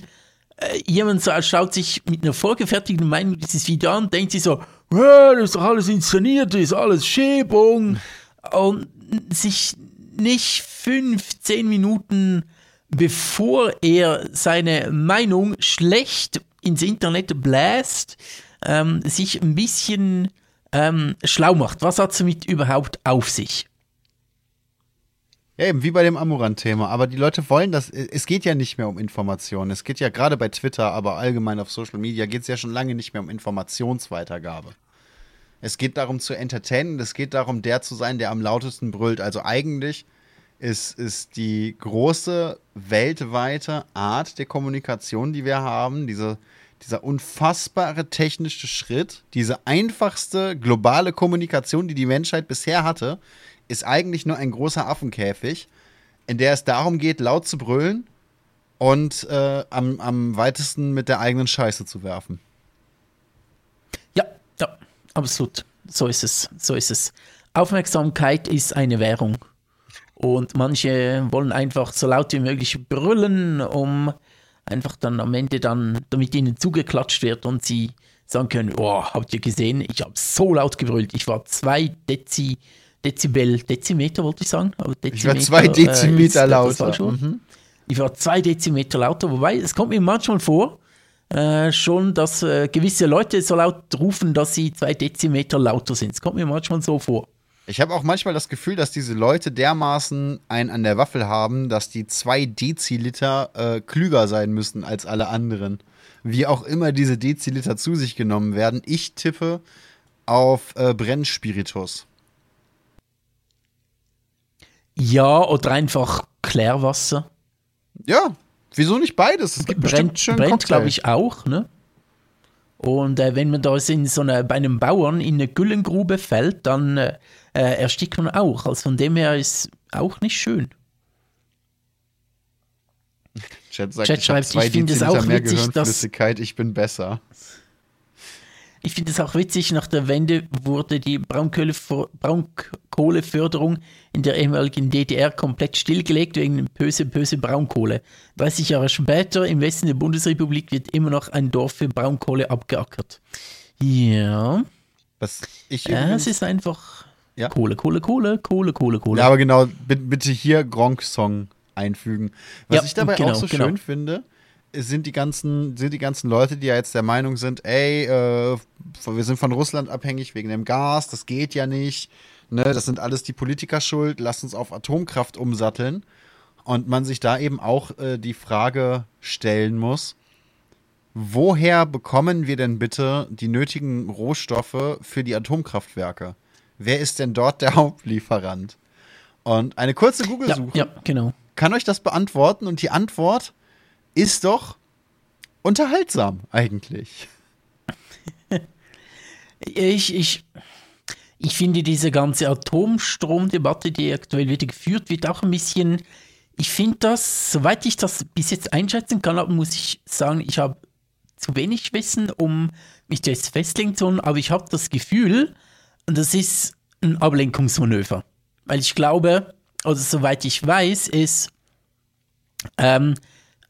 Äh, jemand schaut sich mit einer vorgefertigten Meinung dieses Video an, denkt sich so, das ist doch alles inszeniert, das ist alles Schäbung. Und sich nicht fünf, zehn Minuten bevor er seine Meinung schlecht ins Internet bläst, ähm, sich ein bisschen ähm, schlau macht. Was hat es damit überhaupt auf sich?
Ja, eben wie bei dem Amurant-Thema. Aber die Leute wollen das. Es geht ja nicht mehr um Informationen. Es geht ja gerade bei Twitter, aber allgemein auf Social Media geht es ja schon lange nicht mehr um Informationsweitergabe. Es geht darum zu entertainen. Es geht darum, der zu sein, der am lautesten brüllt. Also eigentlich ist, ist die große weltweite Art der Kommunikation, die wir haben, diese, dieser unfassbare technische Schritt, diese einfachste globale Kommunikation, die die Menschheit bisher hatte, ist eigentlich nur ein großer Affenkäfig, in der es darum geht, laut zu brüllen und äh, am, am weitesten mit der eigenen Scheiße zu werfen.
Ja, ja, absolut. So ist es. So ist es. Aufmerksamkeit ist eine Währung. Und manche wollen einfach so laut wie möglich brüllen, um einfach dann am Ende dann, damit ihnen zugeklatscht wird und sie sagen können, oh, habt ihr gesehen, ich habe so laut gebrüllt, ich war zwei Dezi, Dezibel, Dezimeter wollte ich sagen.
Aber ich war zwei Dezimeter äh, lauter.
Mhm. Ich war zwei Dezimeter lauter, wobei es kommt mir manchmal vor, äh, schon, dass äh, gewisse Leute so laut rufen, dass sie zwei Dezimeter lauter sind. Es kommt mir manchmal so vor.
Ich habe auch manchmal das Gefühl, dass diese Leute dermaßen einen an der Waffel haben, dass die zwei Deziliter äh, klüger sein müssen als alle anderen. Wie auch immer diese Deziliter zu sich genommen werden. Ich tippe auf äh, Brennspiritus.
Ja, oder einfach Klärwasser.
Ja, wieso nicht beides? Es gibt
brennt,
bestimmt
brennt glaube ich, auch, ne? Und äh, wenn man da in so eine, bei einem Bauern in eine Güllengrube fällt, dann äh, äh, erstickt man auch. Also von dem her ist auch nicht schön.
Chat sagt, Chat ich schreibt, ich finde es auch witzig, Gehirnflüssigkeit, ich bin besser.
Ich finde es auch witzig, nach der Wende wurde die Braunkohleförderung in der ehemaligen DDR komplett stillgelegt wegen böse, böse Braunkohle. 30 Jahre später im Westen der Bundesrepublik wird immer noch ein Dorf für Braunkohle abgeackert. Ja.
Was ich
ja, es ist einfach ja? Kohle, Kohle, Kohle, Kohle, Kohle, Kohle.
Ja, aber genau, bitte hier Gronk-Song einfügen. Was ja, ich dabei genau, auch so genau. schön finde, sind die ganzen, sind die ganzen Leute, die ja jetzt der Meinung sind, ey, äh, wir sind von Russland abhängig wegen dem Gas, das geht ja nicht. Ne, das sind alles die Politiker schuld, lasst uns auf Atomkraft umsatteln. Und man sich da eben auch äh, die Frage stellen muss, woher bekommen wir denn bitte die nötigen Rohstoffe für die Atomkraftwerke? Wer ist denn dort der Hauptlieferant? Und eine kurze Google-Suche
ja, ja, genau.
kann euch das beantworten. Und die Antwort ist doch unterhaltsam eigentlich.
ich, ich, ich finde diese ganze Atomstromdebatte, die aktuell wieder geführt wird, auch ein bisschen. Ich finde das, soweit ich das bis jetzt einschätzen kann, muss ich sagen, ich habe zu wenig Wissen, um mich das festlegen zu können, aber ich habe das Gefühl, das ist ein Ablenkungsmanöver. Weil ich glaube, also soweit ich weiß, ist ähm,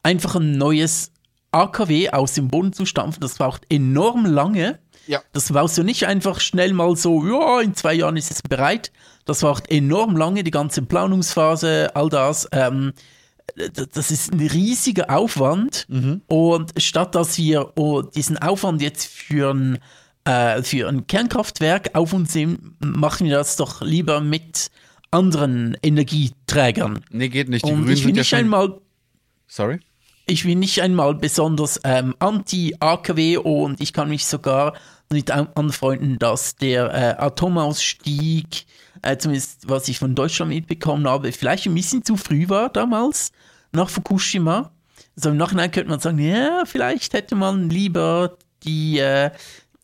einfach ein neues AKW aus dem Boden zu stampfen, das braucht enorm lange. Ja. Das baust du nicht einfach schnell mal so, ja, in zwei Jahren ist es bereit. Das braucht enorm lange, die ganze Planungsphase, all das. Ähm, das ist ein riesiger Aufwand. Mhm. Und statt dass wir oh, diesen Aufwand jetzt für ein, äh, für ein Kernkraftwerk auf uns nehmen, machen wir das doch lieber mit anderen Energieträgern.
Nee, geht nicht.
Die Und Grünen ich will nicht ja einmal.
Sorry?
ich bin nicht einmal besonders ähm, anti-AKW und ich kann mich sogar nicht anfreunden, dass der äh, Atomausstieg, äh, zumindest was ich von Deutschland mitbekommen habe, vielleicht ein bisschen zu früh war damals, nach Fukushima. Also im Nachhinein könnte man sagen, ja, vielleicht hätte man lieber die, äh,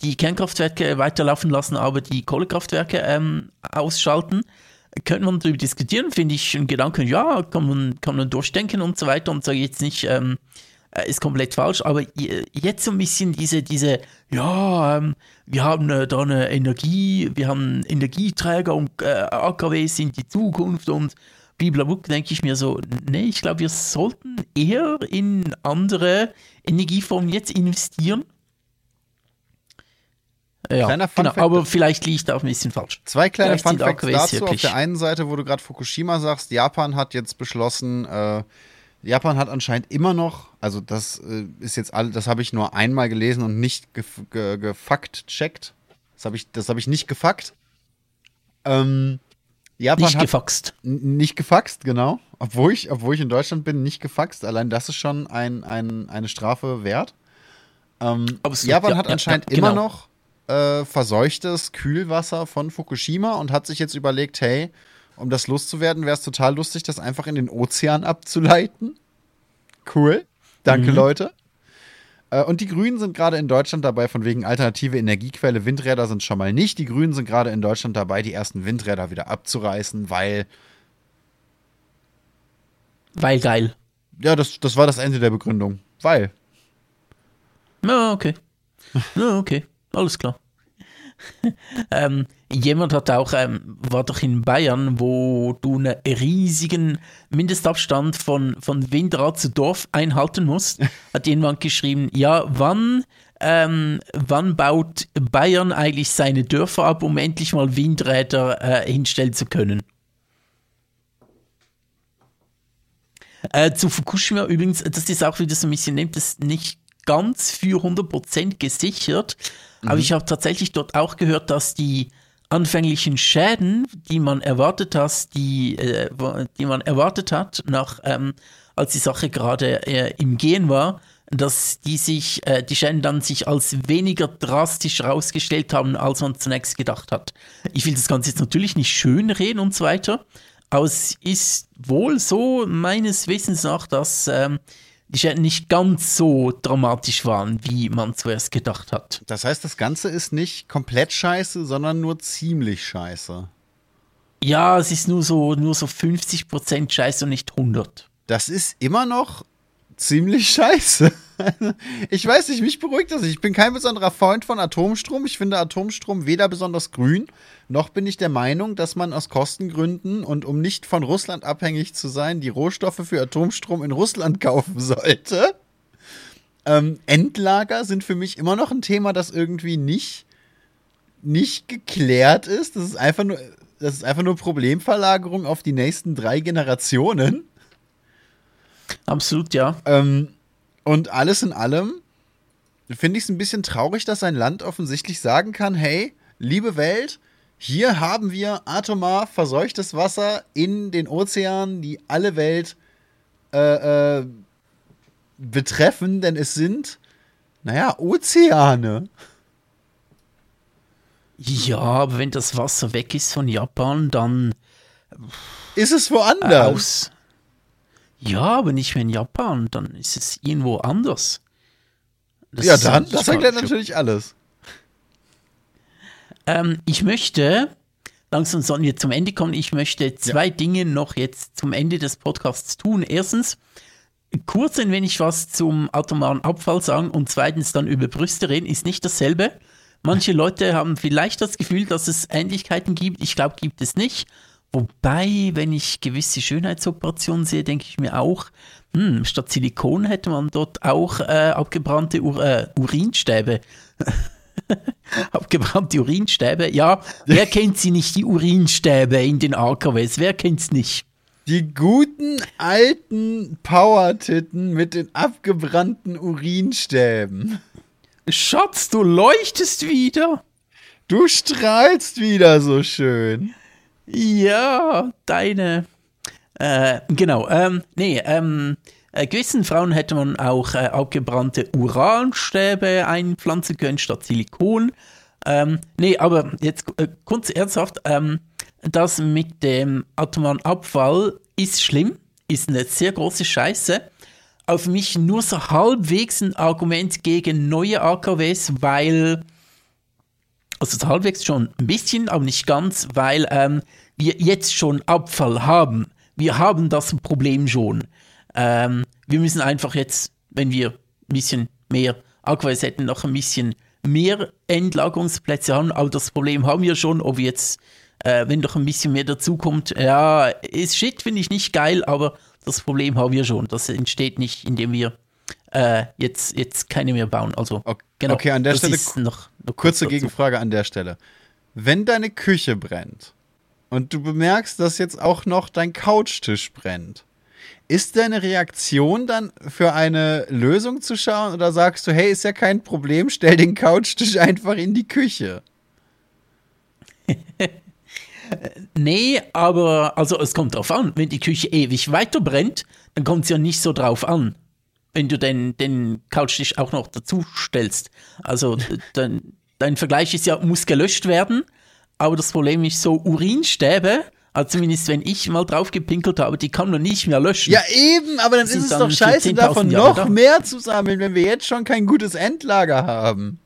die Kernkraftwerke weiterlaufen lassen, aber die Kohlekraftwerke ähm, ausschalten. Könnte man darüber diskutieren, finde ich einen Gedanken, ja, kann man, kann man durchdenken und so weiter und sage jetzt nicht, ähm, äh, ist komplett falsch, aber jetzt so ein bisschen diese, diese, ja, ähm, wir haben äh, da eine Energie, wir haben Energieträger und äh, AKW sind die Zukunft und blablabla, denke ich mir so, nee, ich glaube, wir sollten eher in andere Energieformen jetzt investieren ja, Kleiner genau, aber vielleicht liegt da auch ein bisschen falsch.
Zwei kleine Fun Facts dazu. Auf der einen Seite, wo du gerade Fukushima sagst, Japan hat jetzt beschlossen, äh, Japan hat anscheinend immer noch, also das äh, ist jetzt all, das habe ich nur einmal gelesen und nicht gef ge gefakt checkt. Das habe ich, hab ich nicht gefakt. Ähm,
Japan nicht gefaxt.
Nicht gefaxt, genau. Obwohl ich, obwohl ich in Deutschland bin, nicht gefaxt. Allein das ist schon ein, ein, eine Strafe wert. Ähm, Japan ja, hat anscheinend ja, genau. immer noch äh, verseuchtes Kühlwasser von Fukushima und hat sich jetzt überlegt, hey, um das loszuwerden, wäre es total lustig, das einfach in den Ozean abzuleiten. Cool. Danke, mhm. Leute. Äh, und die Grünen sind gerade in Deutschland dabei, von wegen alternative Energiequelle, Windräder sind schon mal nicht. Die Grünen sind gerade in Deutschland dabei, die ersten Windräder wieder abzureißen, weil.
Weil geil.
Ja, das, das war das Ende der Begründung. Weil.
Ja, okay. Ja, okay. Alles klar. ähm, jemand hat auch, ähm, war doch in Bayern, wo du einen riesigen Mindestabstand von, von Windrad zu Dorf einhalten musst, hat jemand geschrieben, ja, wann, ähm, wann baut Bayern eigentlich seine Dörfer ab, um endlich mal Windräder äh, hinstellen zu können? Äh, zu Fukushima übrigens, das ist auch wieder so ein bisschen, nimmt es nicht ganz für 100% gesichert, aber ich habe tatsächlich dort auch gehört, dass die anfänglichen Schäden, die man erwartet hat, die, äh, die man erwartet hat, nach, ähm, als die Sache gerade äh, im Gehen war, dass die sich, äh, die Schäden dann sich als weniger drastisch herausgestellt haben, als man zunächst gedacht hat. Ich will das Ganze jetzt natürlich nicht schön reden und so weiter, aber es ist wohl so meines Wissens nach, dass ähm, die Schäden nicht ganz so dramatisch waren, wie man zuerst gedacht hat.
Das heißt, das Ganze ist nicht komplett scheiße, sondern nur ziemlich scheiße.
Ja, es ist nur so, nur so 50% scheiße und nicht 100.
Das ist immer noch ziemlich scheiße. ich weiß nicht, mich beruhigt das. Ich bin kein besonderer Freund von Atomstrom. Ich finde Atomstrom weder besonders grün, noch bin ich der Meinung, dass man aus Kostengründen und um nicht von Russland abhängig zu sein, die Rohstoffe für Atomstrom in Russland kaufen sollte. Ähm, Endlager sind für mich immer noch ein Thema, das irgendwie nicht, nicht geklärt ist. Das ist einfach nur, das ist einfach nur Problemverlagerung auf die nächsten drei Generationen.
Absolut, ja.
Ähm, und alles in allem finde ich es ein bisschen traurig, dass ein Land offensichtlich sagen kann, hey, liebe Welt, hier haben wir atomar verseuchtes Wasser in den Ozeanen, die alle Welt äh, äh, betreffen, denn es sind, naja, Ozeane.
Ja, aber wenn das Wasser weg ist von Japan, dann
ist es woanders.
Aus. Ja, aber nicht mehr in Japan, dann ist es irgendwo anders.
Das ja, dann, das erklärt natürlich alles.
Ähm, ich möchte, langsam sollen wir zum Ende kommen, ich möchte zwei ja. Dinge noch jetzt zum Ende des Podcasts tun. Erstens, kurz ein wenig was zum atomaren Abfall sagen und zweitens dann über Brüste reden, ist nicht dasselbe. Manche Leute haben vielleicht das Gefühl, dass es Ähnlichkeiten gibt. Ich glaube, gibt es nicht. Wobei, wenn ich gewisse Schönheitsoperationen sehe, denke ich mir auch, hm, statt Silikon hätte man dort auch äh, abgebrannte Ur äh, Urinstäbe. abgebrannte Urinstäbe. Ja, wer kennt sie nicht, die Urinstäbe in den AKWs? Wer kennt's nicht?
Die guten alten Power-Titten mit den abgebrannten Urinstäben.
Schatz, du leuchtest wieder.
Du strahlst wieder so schön.
Ja, deine. Äh, genau, ähm, nee, ähm, äh, gewissen Frauen hätte man auch äh, abgebrannte Uranstäbe einpflanzen können statt Silikon. Ähm, nee, aber jetzt äh, kurz ernsthaft, ähm, das mit dem atomaren Abfall ist schlimm, ist eine sehr große Scheiße. Auf mich nur so halbwegs ein Argument gegen neue AKWs, weil, also halbwegs schon ein bisschen, aber nicht ganz, weil ähm, wir jetzt schon Abfall haben. Wir haben das Problem schon. Ähm, wir müssen einfach jetzt, wenn wir ein bisschen mehr AKWs hätten, noch ein bisschen mehr Endlagerungsplätze haben. Aber das Problem haben wir schon, ob jetzt, äh, wenn doch ein bisschen mehr dazukommt, ja, ist shit, finde ich nicht geil, aber das Problem haben wir schon. Das entsteht nicht, indem wir äh, jetzt, jetzt keine mehr bauen. Also,
okay, genau, okay an der Stelle noch, noch kurze Gegenfrage an der Stelle. Wenn deine Küche brennt und du bemerkst, dass jetzt auch noch dein Couchtisch brennt, ist deine Reaktion dann für eine Lösung zu schauen oder sagst du, hey, ist ja kein Problem, stell den Couchtisch einfach in die Küche?
nee, aber also es kommt drauf an. Wenn die Küche ewig weiter brennt, dann kommt es ja nicht so drauf an. Wenn du den, den Couchtisch auch noch dazu stellst. Also dein, dein Vergleich ist ja, muss gelöscht werden. Aber das Problem ist so, Urinstäbe Also zumindest wenn ich mal drauf gepinkelt habe, die kann man nicht mehr löschen.
Ja, eben, aber dann ist es
dann
doch scheiße,
14.000
davon
Jahre
noch
da.
mehr zu sammeln, wenn wir jetzt schon kein gutes Endlager haben.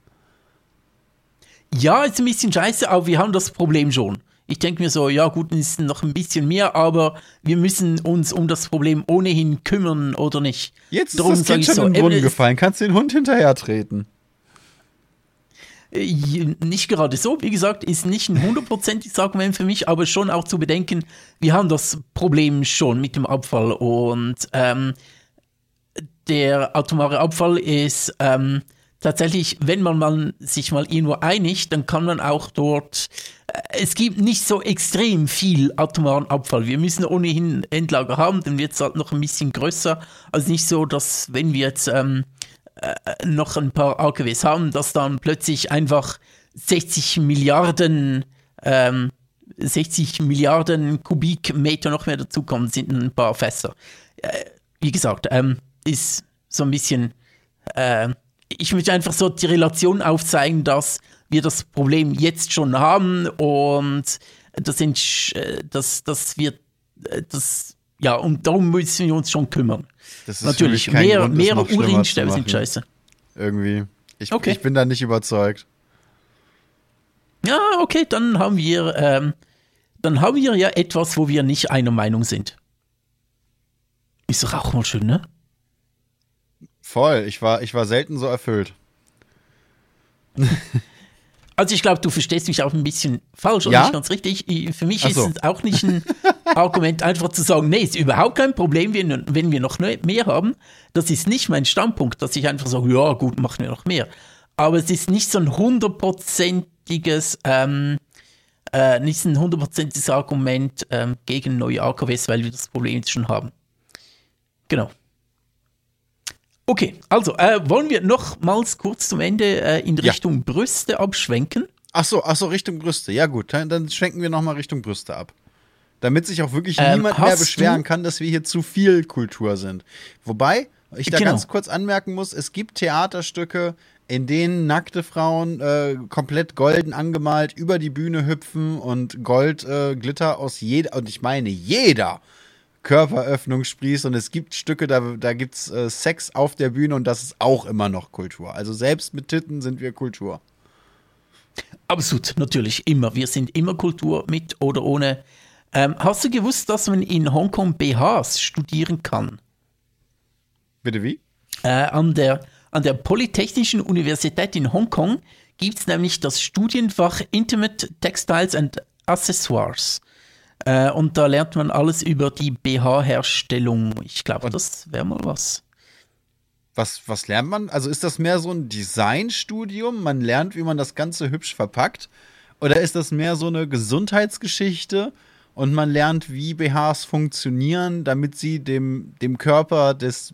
Ja, ist ein bisschen scheiße, aber wir haben das Problem schon. Ich denke mir so, ja gut, es ist noch ein bisschen mehr, aber wir müssen uns um das Problem ohnehin kümmern oder nicht.
Jetzt ist
Darum
das
sag
Kind schon
so,
in den Brunnen gefallen, kannst den Hund hinterher treten.
Äh, Nicht gerade so, wie gesagt, ist nicht ein hundertprozentiges Argument für mich, aber schon auch zu bedenken, wir haben das Problem schon mit dem Abfall und ähm, der atomare Abfall ist ähm, tatsächlich, wenn man mal, sich mal irgendwo einigt, dann kann man auch dort, äh, es gibt nicht so extrem viel atomaren Abfall. Wir müssen ohnehin Endlager haben, dann wird es halt noch ein bisschen größer. Also nicht so, dass wenn wir jetzt ähm, äh, noch ein paar AKWs haben, dass dann plötzlich einfach 60 Milliarden ähm, 60 Milliarden Kubikmeter noch mehr dazukommen, sind ein paar Fässer. Äh, wie gesagt, ähm, ist so ein bisschen, äh, ich möchte einfach so die Relation aufzeigen, dass wir das Problem jetzt schon haben und das sind, äh, dass, dass wir, äh, das, ja, und darum müssen wir uns schon kümmern.
Das ist
Natürlich, mehr,
Grund,
mehr Urinstäbe sind scheiße.
Irgendwie. Ich,
Okay.
ich bin da nicht überzeugt.
Ja, okay, dann haben wir, ähm, dann haben wir ja etwas, wo wir nicht einer Meinung sind. Ist doch auch mal schön, ne?
Voll. Ich war, ich war selten so erfüllt.
Also ich glaube, du verstehst mich auch ein bisschen falsch und
Ja?
nicht ganz richtig. Ich- Für mich
Ach
ist
so.
es auch nicht ein Argument, einfach zu sagen, nee, ist überhaupt kein Problem, wenn, wenn wir noch mehr haben. Das ist nicht mein Standpunkt, dass ich einfach sage, ja gut, machen wir noch mehr. Aber es ist nicht so ein hundertprozentiges, ähm, äh, nicht so ein hundertprozentiges Argument ähm, gegen neue AKWs, weil wir das Problem jetzt schon haben. Genau. Okay, also äh, wollen wir nochmals kurz zum Ende äh, in
Ja.
Richtung Brüste abschwenken?
Ach so, ach so, Richtung Brüste. Ja gut, dann, dann schwenken wir nochmal Richtung Brüste ab. Damit sich auch wirklich
Ähm,
niemand mehr beschweren kann, dass wir hier zu viel Kultur sind. Wobei ich da
Genau.
ganz kurz anmerken muss, es gibt Theaterstücke, in denen nackte Frauen äh, komplett golden angemalt über die Bühne hüpfen und Gold, äh, aus jeder, und ich meine jeder Körperöffnung sprießt und es gibt Stücke, da, da gibt es äh, Sex auf der Bühne und das ist auch immer noch Kultur. Also selbst mit Titten sind wir Kultur.
Absolut, natürlich, immer. Wir sind immer Kultur mit oder ohne. Ähm, hast du gewusst, dass man in Hongkong BHs studieren kann?
Bitte wie?
Äh, an, der, an der Polytechnischen Universität in Hongkong gibt es nämlich das Studienfach Intimate Textiles and Accessoires. Äh, und da lernt man alles über die BH-Herstellung. Ich glaube, das wäre mal was.
Was, was lernt man? Also ist das mehr so ein Designstudium? Man lernt, wie man das Ganze hübsch verpackt? Oder ist das mehr so eine Gesundheitsgeschichte und man lernt, wie BHs funktionieren, damit sie dem, dem Körper des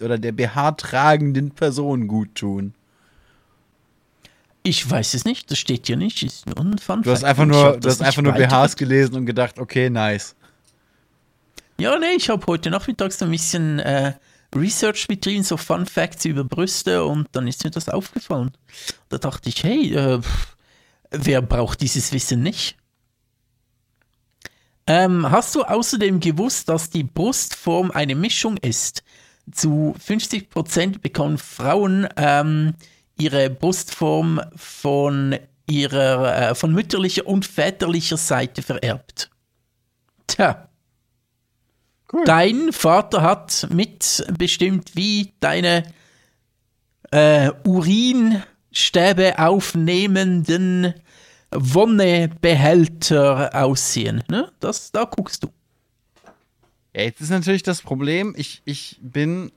oder der BH-tragenden Person gut tun?
Ich weiß es nicht, das steht hier nicht. Ist nur ein Fun
Du hast einfach nur, du hast einfach nur BHs gelesen und gedacht, okay, nice.
Ja, nee, ich habe heute nachmittags ein bisschen äh, Research betrieben, so Fun Facts über Brüste und dann ist mir das aufgefallen. Da dachte ich, hey, äh, wer braucht dieses Wissen nicht? Ähm, hast du außerdem gewusst, dass die Brustform eine Mischung ist? Zu 50% bekommen Frauen ähm, ihre Brustform von ihrer äh, von mütterlicher und väterlicher Seite vererbt. Tja.
Cool.
Dein Vater hat mitbestimmt, wie deine äh, Urinstäbe aufnehmenden Wonnebehälter aussehen. Ne? Das, da guckst du.
Ja, jetzt ist natürlich das Problem, ich, ich bin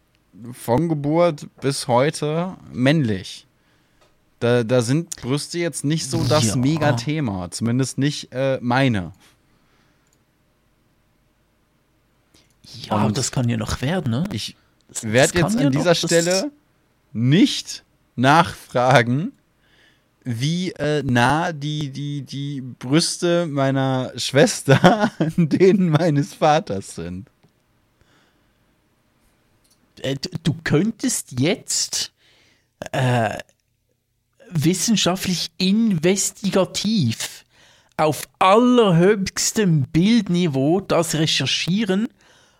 von Geburt bis heute männlich. Da, da sind Brüste jetzt nicht so das
Ja.
Mega-Thema. Zumindest nicht äh, meine.
Ja,
Und-
das kann ja noch werden, ne?
Ich werde jetzt an dieser Stelle nicht nachfragen, wie äh, nah die, die, die Brüste meiner Schwester an denen meines Vaters sind.
äh, du- du könntest jetzt äh, wissenschaftlich investigativ auf allerhöchstem Bildniveau das recherchieren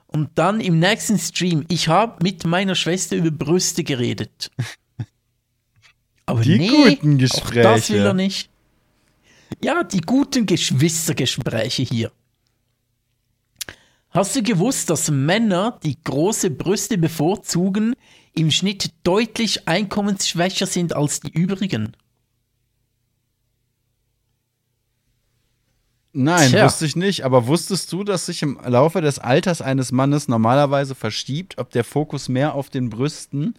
und dann im nächsten Stream, ich habe mit meiner Schwester über Brüste geredet. Aber
Die
nee,
guten
auch
Gespräche.
das will er nicht. Ja, die guten Geschwistergespräche hier. Hast du gewusst, dass Männer, die große Brüste bevorzugen, im Schnitt deutlich einkommensschwächer sind als die übrigen?
Nein,
Tja.
wusste ich nicht. Aber wusstest du, dass sich im Laufe des Alters eines Mannes normalerweise verschiebt, ob der Fokus mehr auf den Brüsten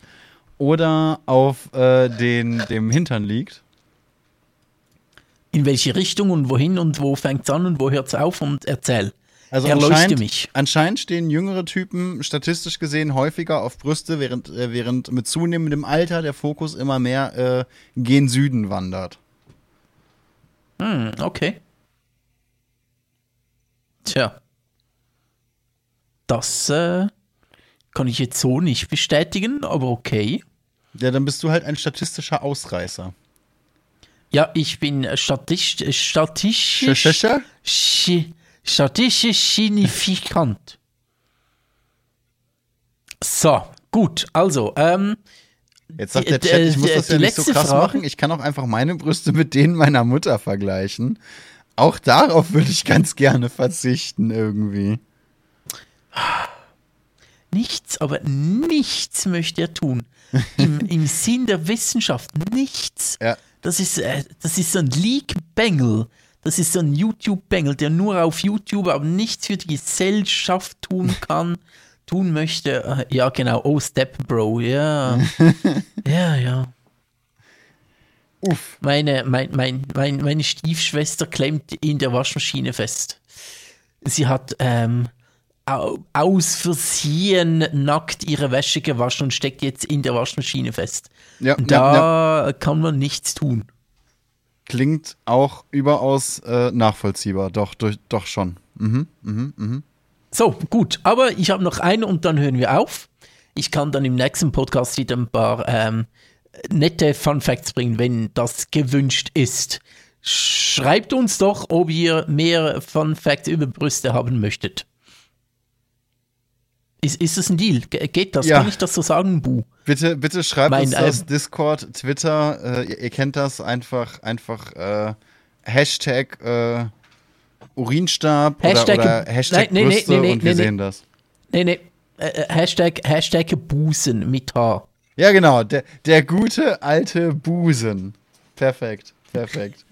oder auf äh, den, dem Hintern liegt?
In welche Richtung und wohin und wo fängt's an und wo hört's auf und erzähl.
Also anscheinend,
mich.
anscheinend stehen jüngere Typen statistisch gesehen häufiger auf Brüste, während, äh, während mit zunehmendem Alter der Fokus immer mehr äh, gen Süden wandert.
Hm, okay. Tja. Das äh, kann ich jetzt so nicht bestätigen, aber okay.
Ja, dann bist du halt ein statistischer Ausreißer.
Ja, ich bin äh, statist, äh, statistisch,
Schäscher?
Statistisch signifikant. So, gut, also, ähm,
Jetzt sagt der Chat, ich
die-
muss das ja nicht so krass
Frage-
machen. Ich kann auch einfach meine Brüste mit denen meiner Mutter vergleichen. Auch darauf würde ich ganz gerne verzichten irgendwie.
nichts, aber nichts möchte er tun. Im, im Sinn der Wissenschaft, nichts.
Ja.
Das ist, äh, das ist so ein Leak-Bengel. Das ist so ein YouTube-Bengel, der nur auf YouTube, aber nichts für die Gesellschaft tun kann, tun möchte. Äh, Ja, genau. Oh, Step Bro, ja. ja, ja.
Uff.
Meine, mein, mein, mein, meine Stiefschwester klemmt in der Waschmaschine fest. Sie hat ähm, au- aus Versehen nackt ihre Wäsche gewaschen und steckt jetzt in der Waschmaschine fest.
Ja,
Und
ja,
da
ja.
kann man nichts tun.
Klingt auch überaus äh, nachvollziehbar. Doch, durch, doch schon. Mhm, mhm, mhm.
So, gut. Aber ich habe noch eine und dann hören wir auf. Ich kann dann im nächsten Podcast wieder ein paar ähm, nette Fun Facts bringen, wenn das gewünscht ist. Schreibt uns doch, ob ihr mehr Fun Facts über Brüste haben möchtet. Ist, ist das ein Deal? Ge- Geht das?
Ja.
Kann ich das so sagen, Bu?
Bitte, bitte schreibt
Mein,
uns das
ähm,
Discord, Twitter, äh, ihr, ihr kennt das einfach, einfach äh, Hashtag äh, Urinstab
Hashtag-
oder, oder Hashtag
Nein, nee, nee,
Brüste
nee, nee,
und wir sehen das.
Nee, nee. Äh, äh, Hashtag, Hashtag Busen mit H.
Ja, genau, der, der gute alte Busen. Perfekt, perfekt.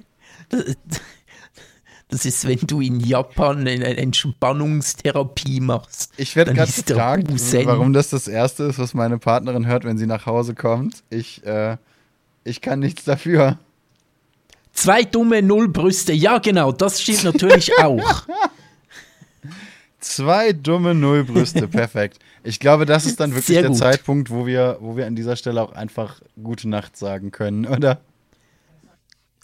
Das ist, wenn du in Japan eine Entspannungstherapie machst.
Ich werde gerade gefragt, warum das das Erste ist, was meine Partnerin hört, wenn sie nach Hause kommt. Ich, äh, ich kann nichts dafür.
Zwei dumme Nullbrüste. Ja, genau, das stimmt natürlich auch.
Zwei dumme Nullbrüste, perfekt. Ich glaube, das ist dann wirklich der. Zeitpunkt, wo wir, wo wir an dieser Stelle auch einfach gute Nacht sagen können, oder?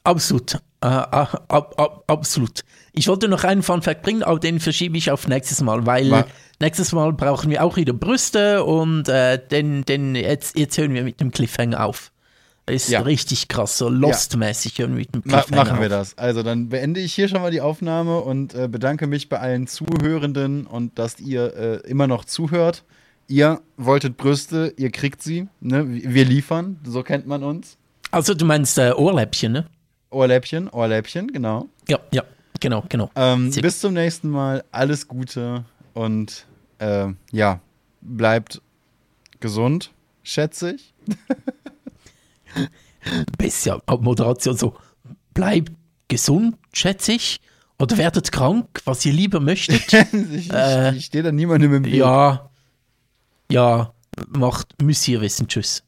Absolut. Äh, ab, ab, absolut. Ich wollte noch einen Fun Fact bringen, aber den verschiebe ich auf nächstes Mal, weil
Ma-
nächstes Mal brauchen wir auch wieder Brüste und äh, den, den, jetzt, jetzt hören wir mit dem Cliffhanger auf. Ist
Ja.
richtig krass, so Lost-mäßig hören wir mit dem
Ma
Cliffhanger
machen wir
auf.
das. Also dann beende ich hier schon mal die Aufnahme und äh, bedanke mich bei allen Zuhörenden und dass ihr äh, immer noch zuhört. Ihr wolltet Brüste, ihr kriegt sie. Ne? Wir liefern, so kennt man uns.
Also du meinst äh, Ohrläppchen, ne?
Ohrläppchen, Ohrläppchen, genau.
Ja, ja, genau, genau.
Ähm, bis zum nächsten Mal. Alles Gute und äh, ja, bleibt gesund, schätze ich.
Besser Moderation so, bleibt gesund, schätze ich, oder werdet krank, was ihr lieber möchtet.
ich
Äh,
ich stehe da niemandem im Weg.
ja, ja, macht, müsst ihr wissen, tschüss.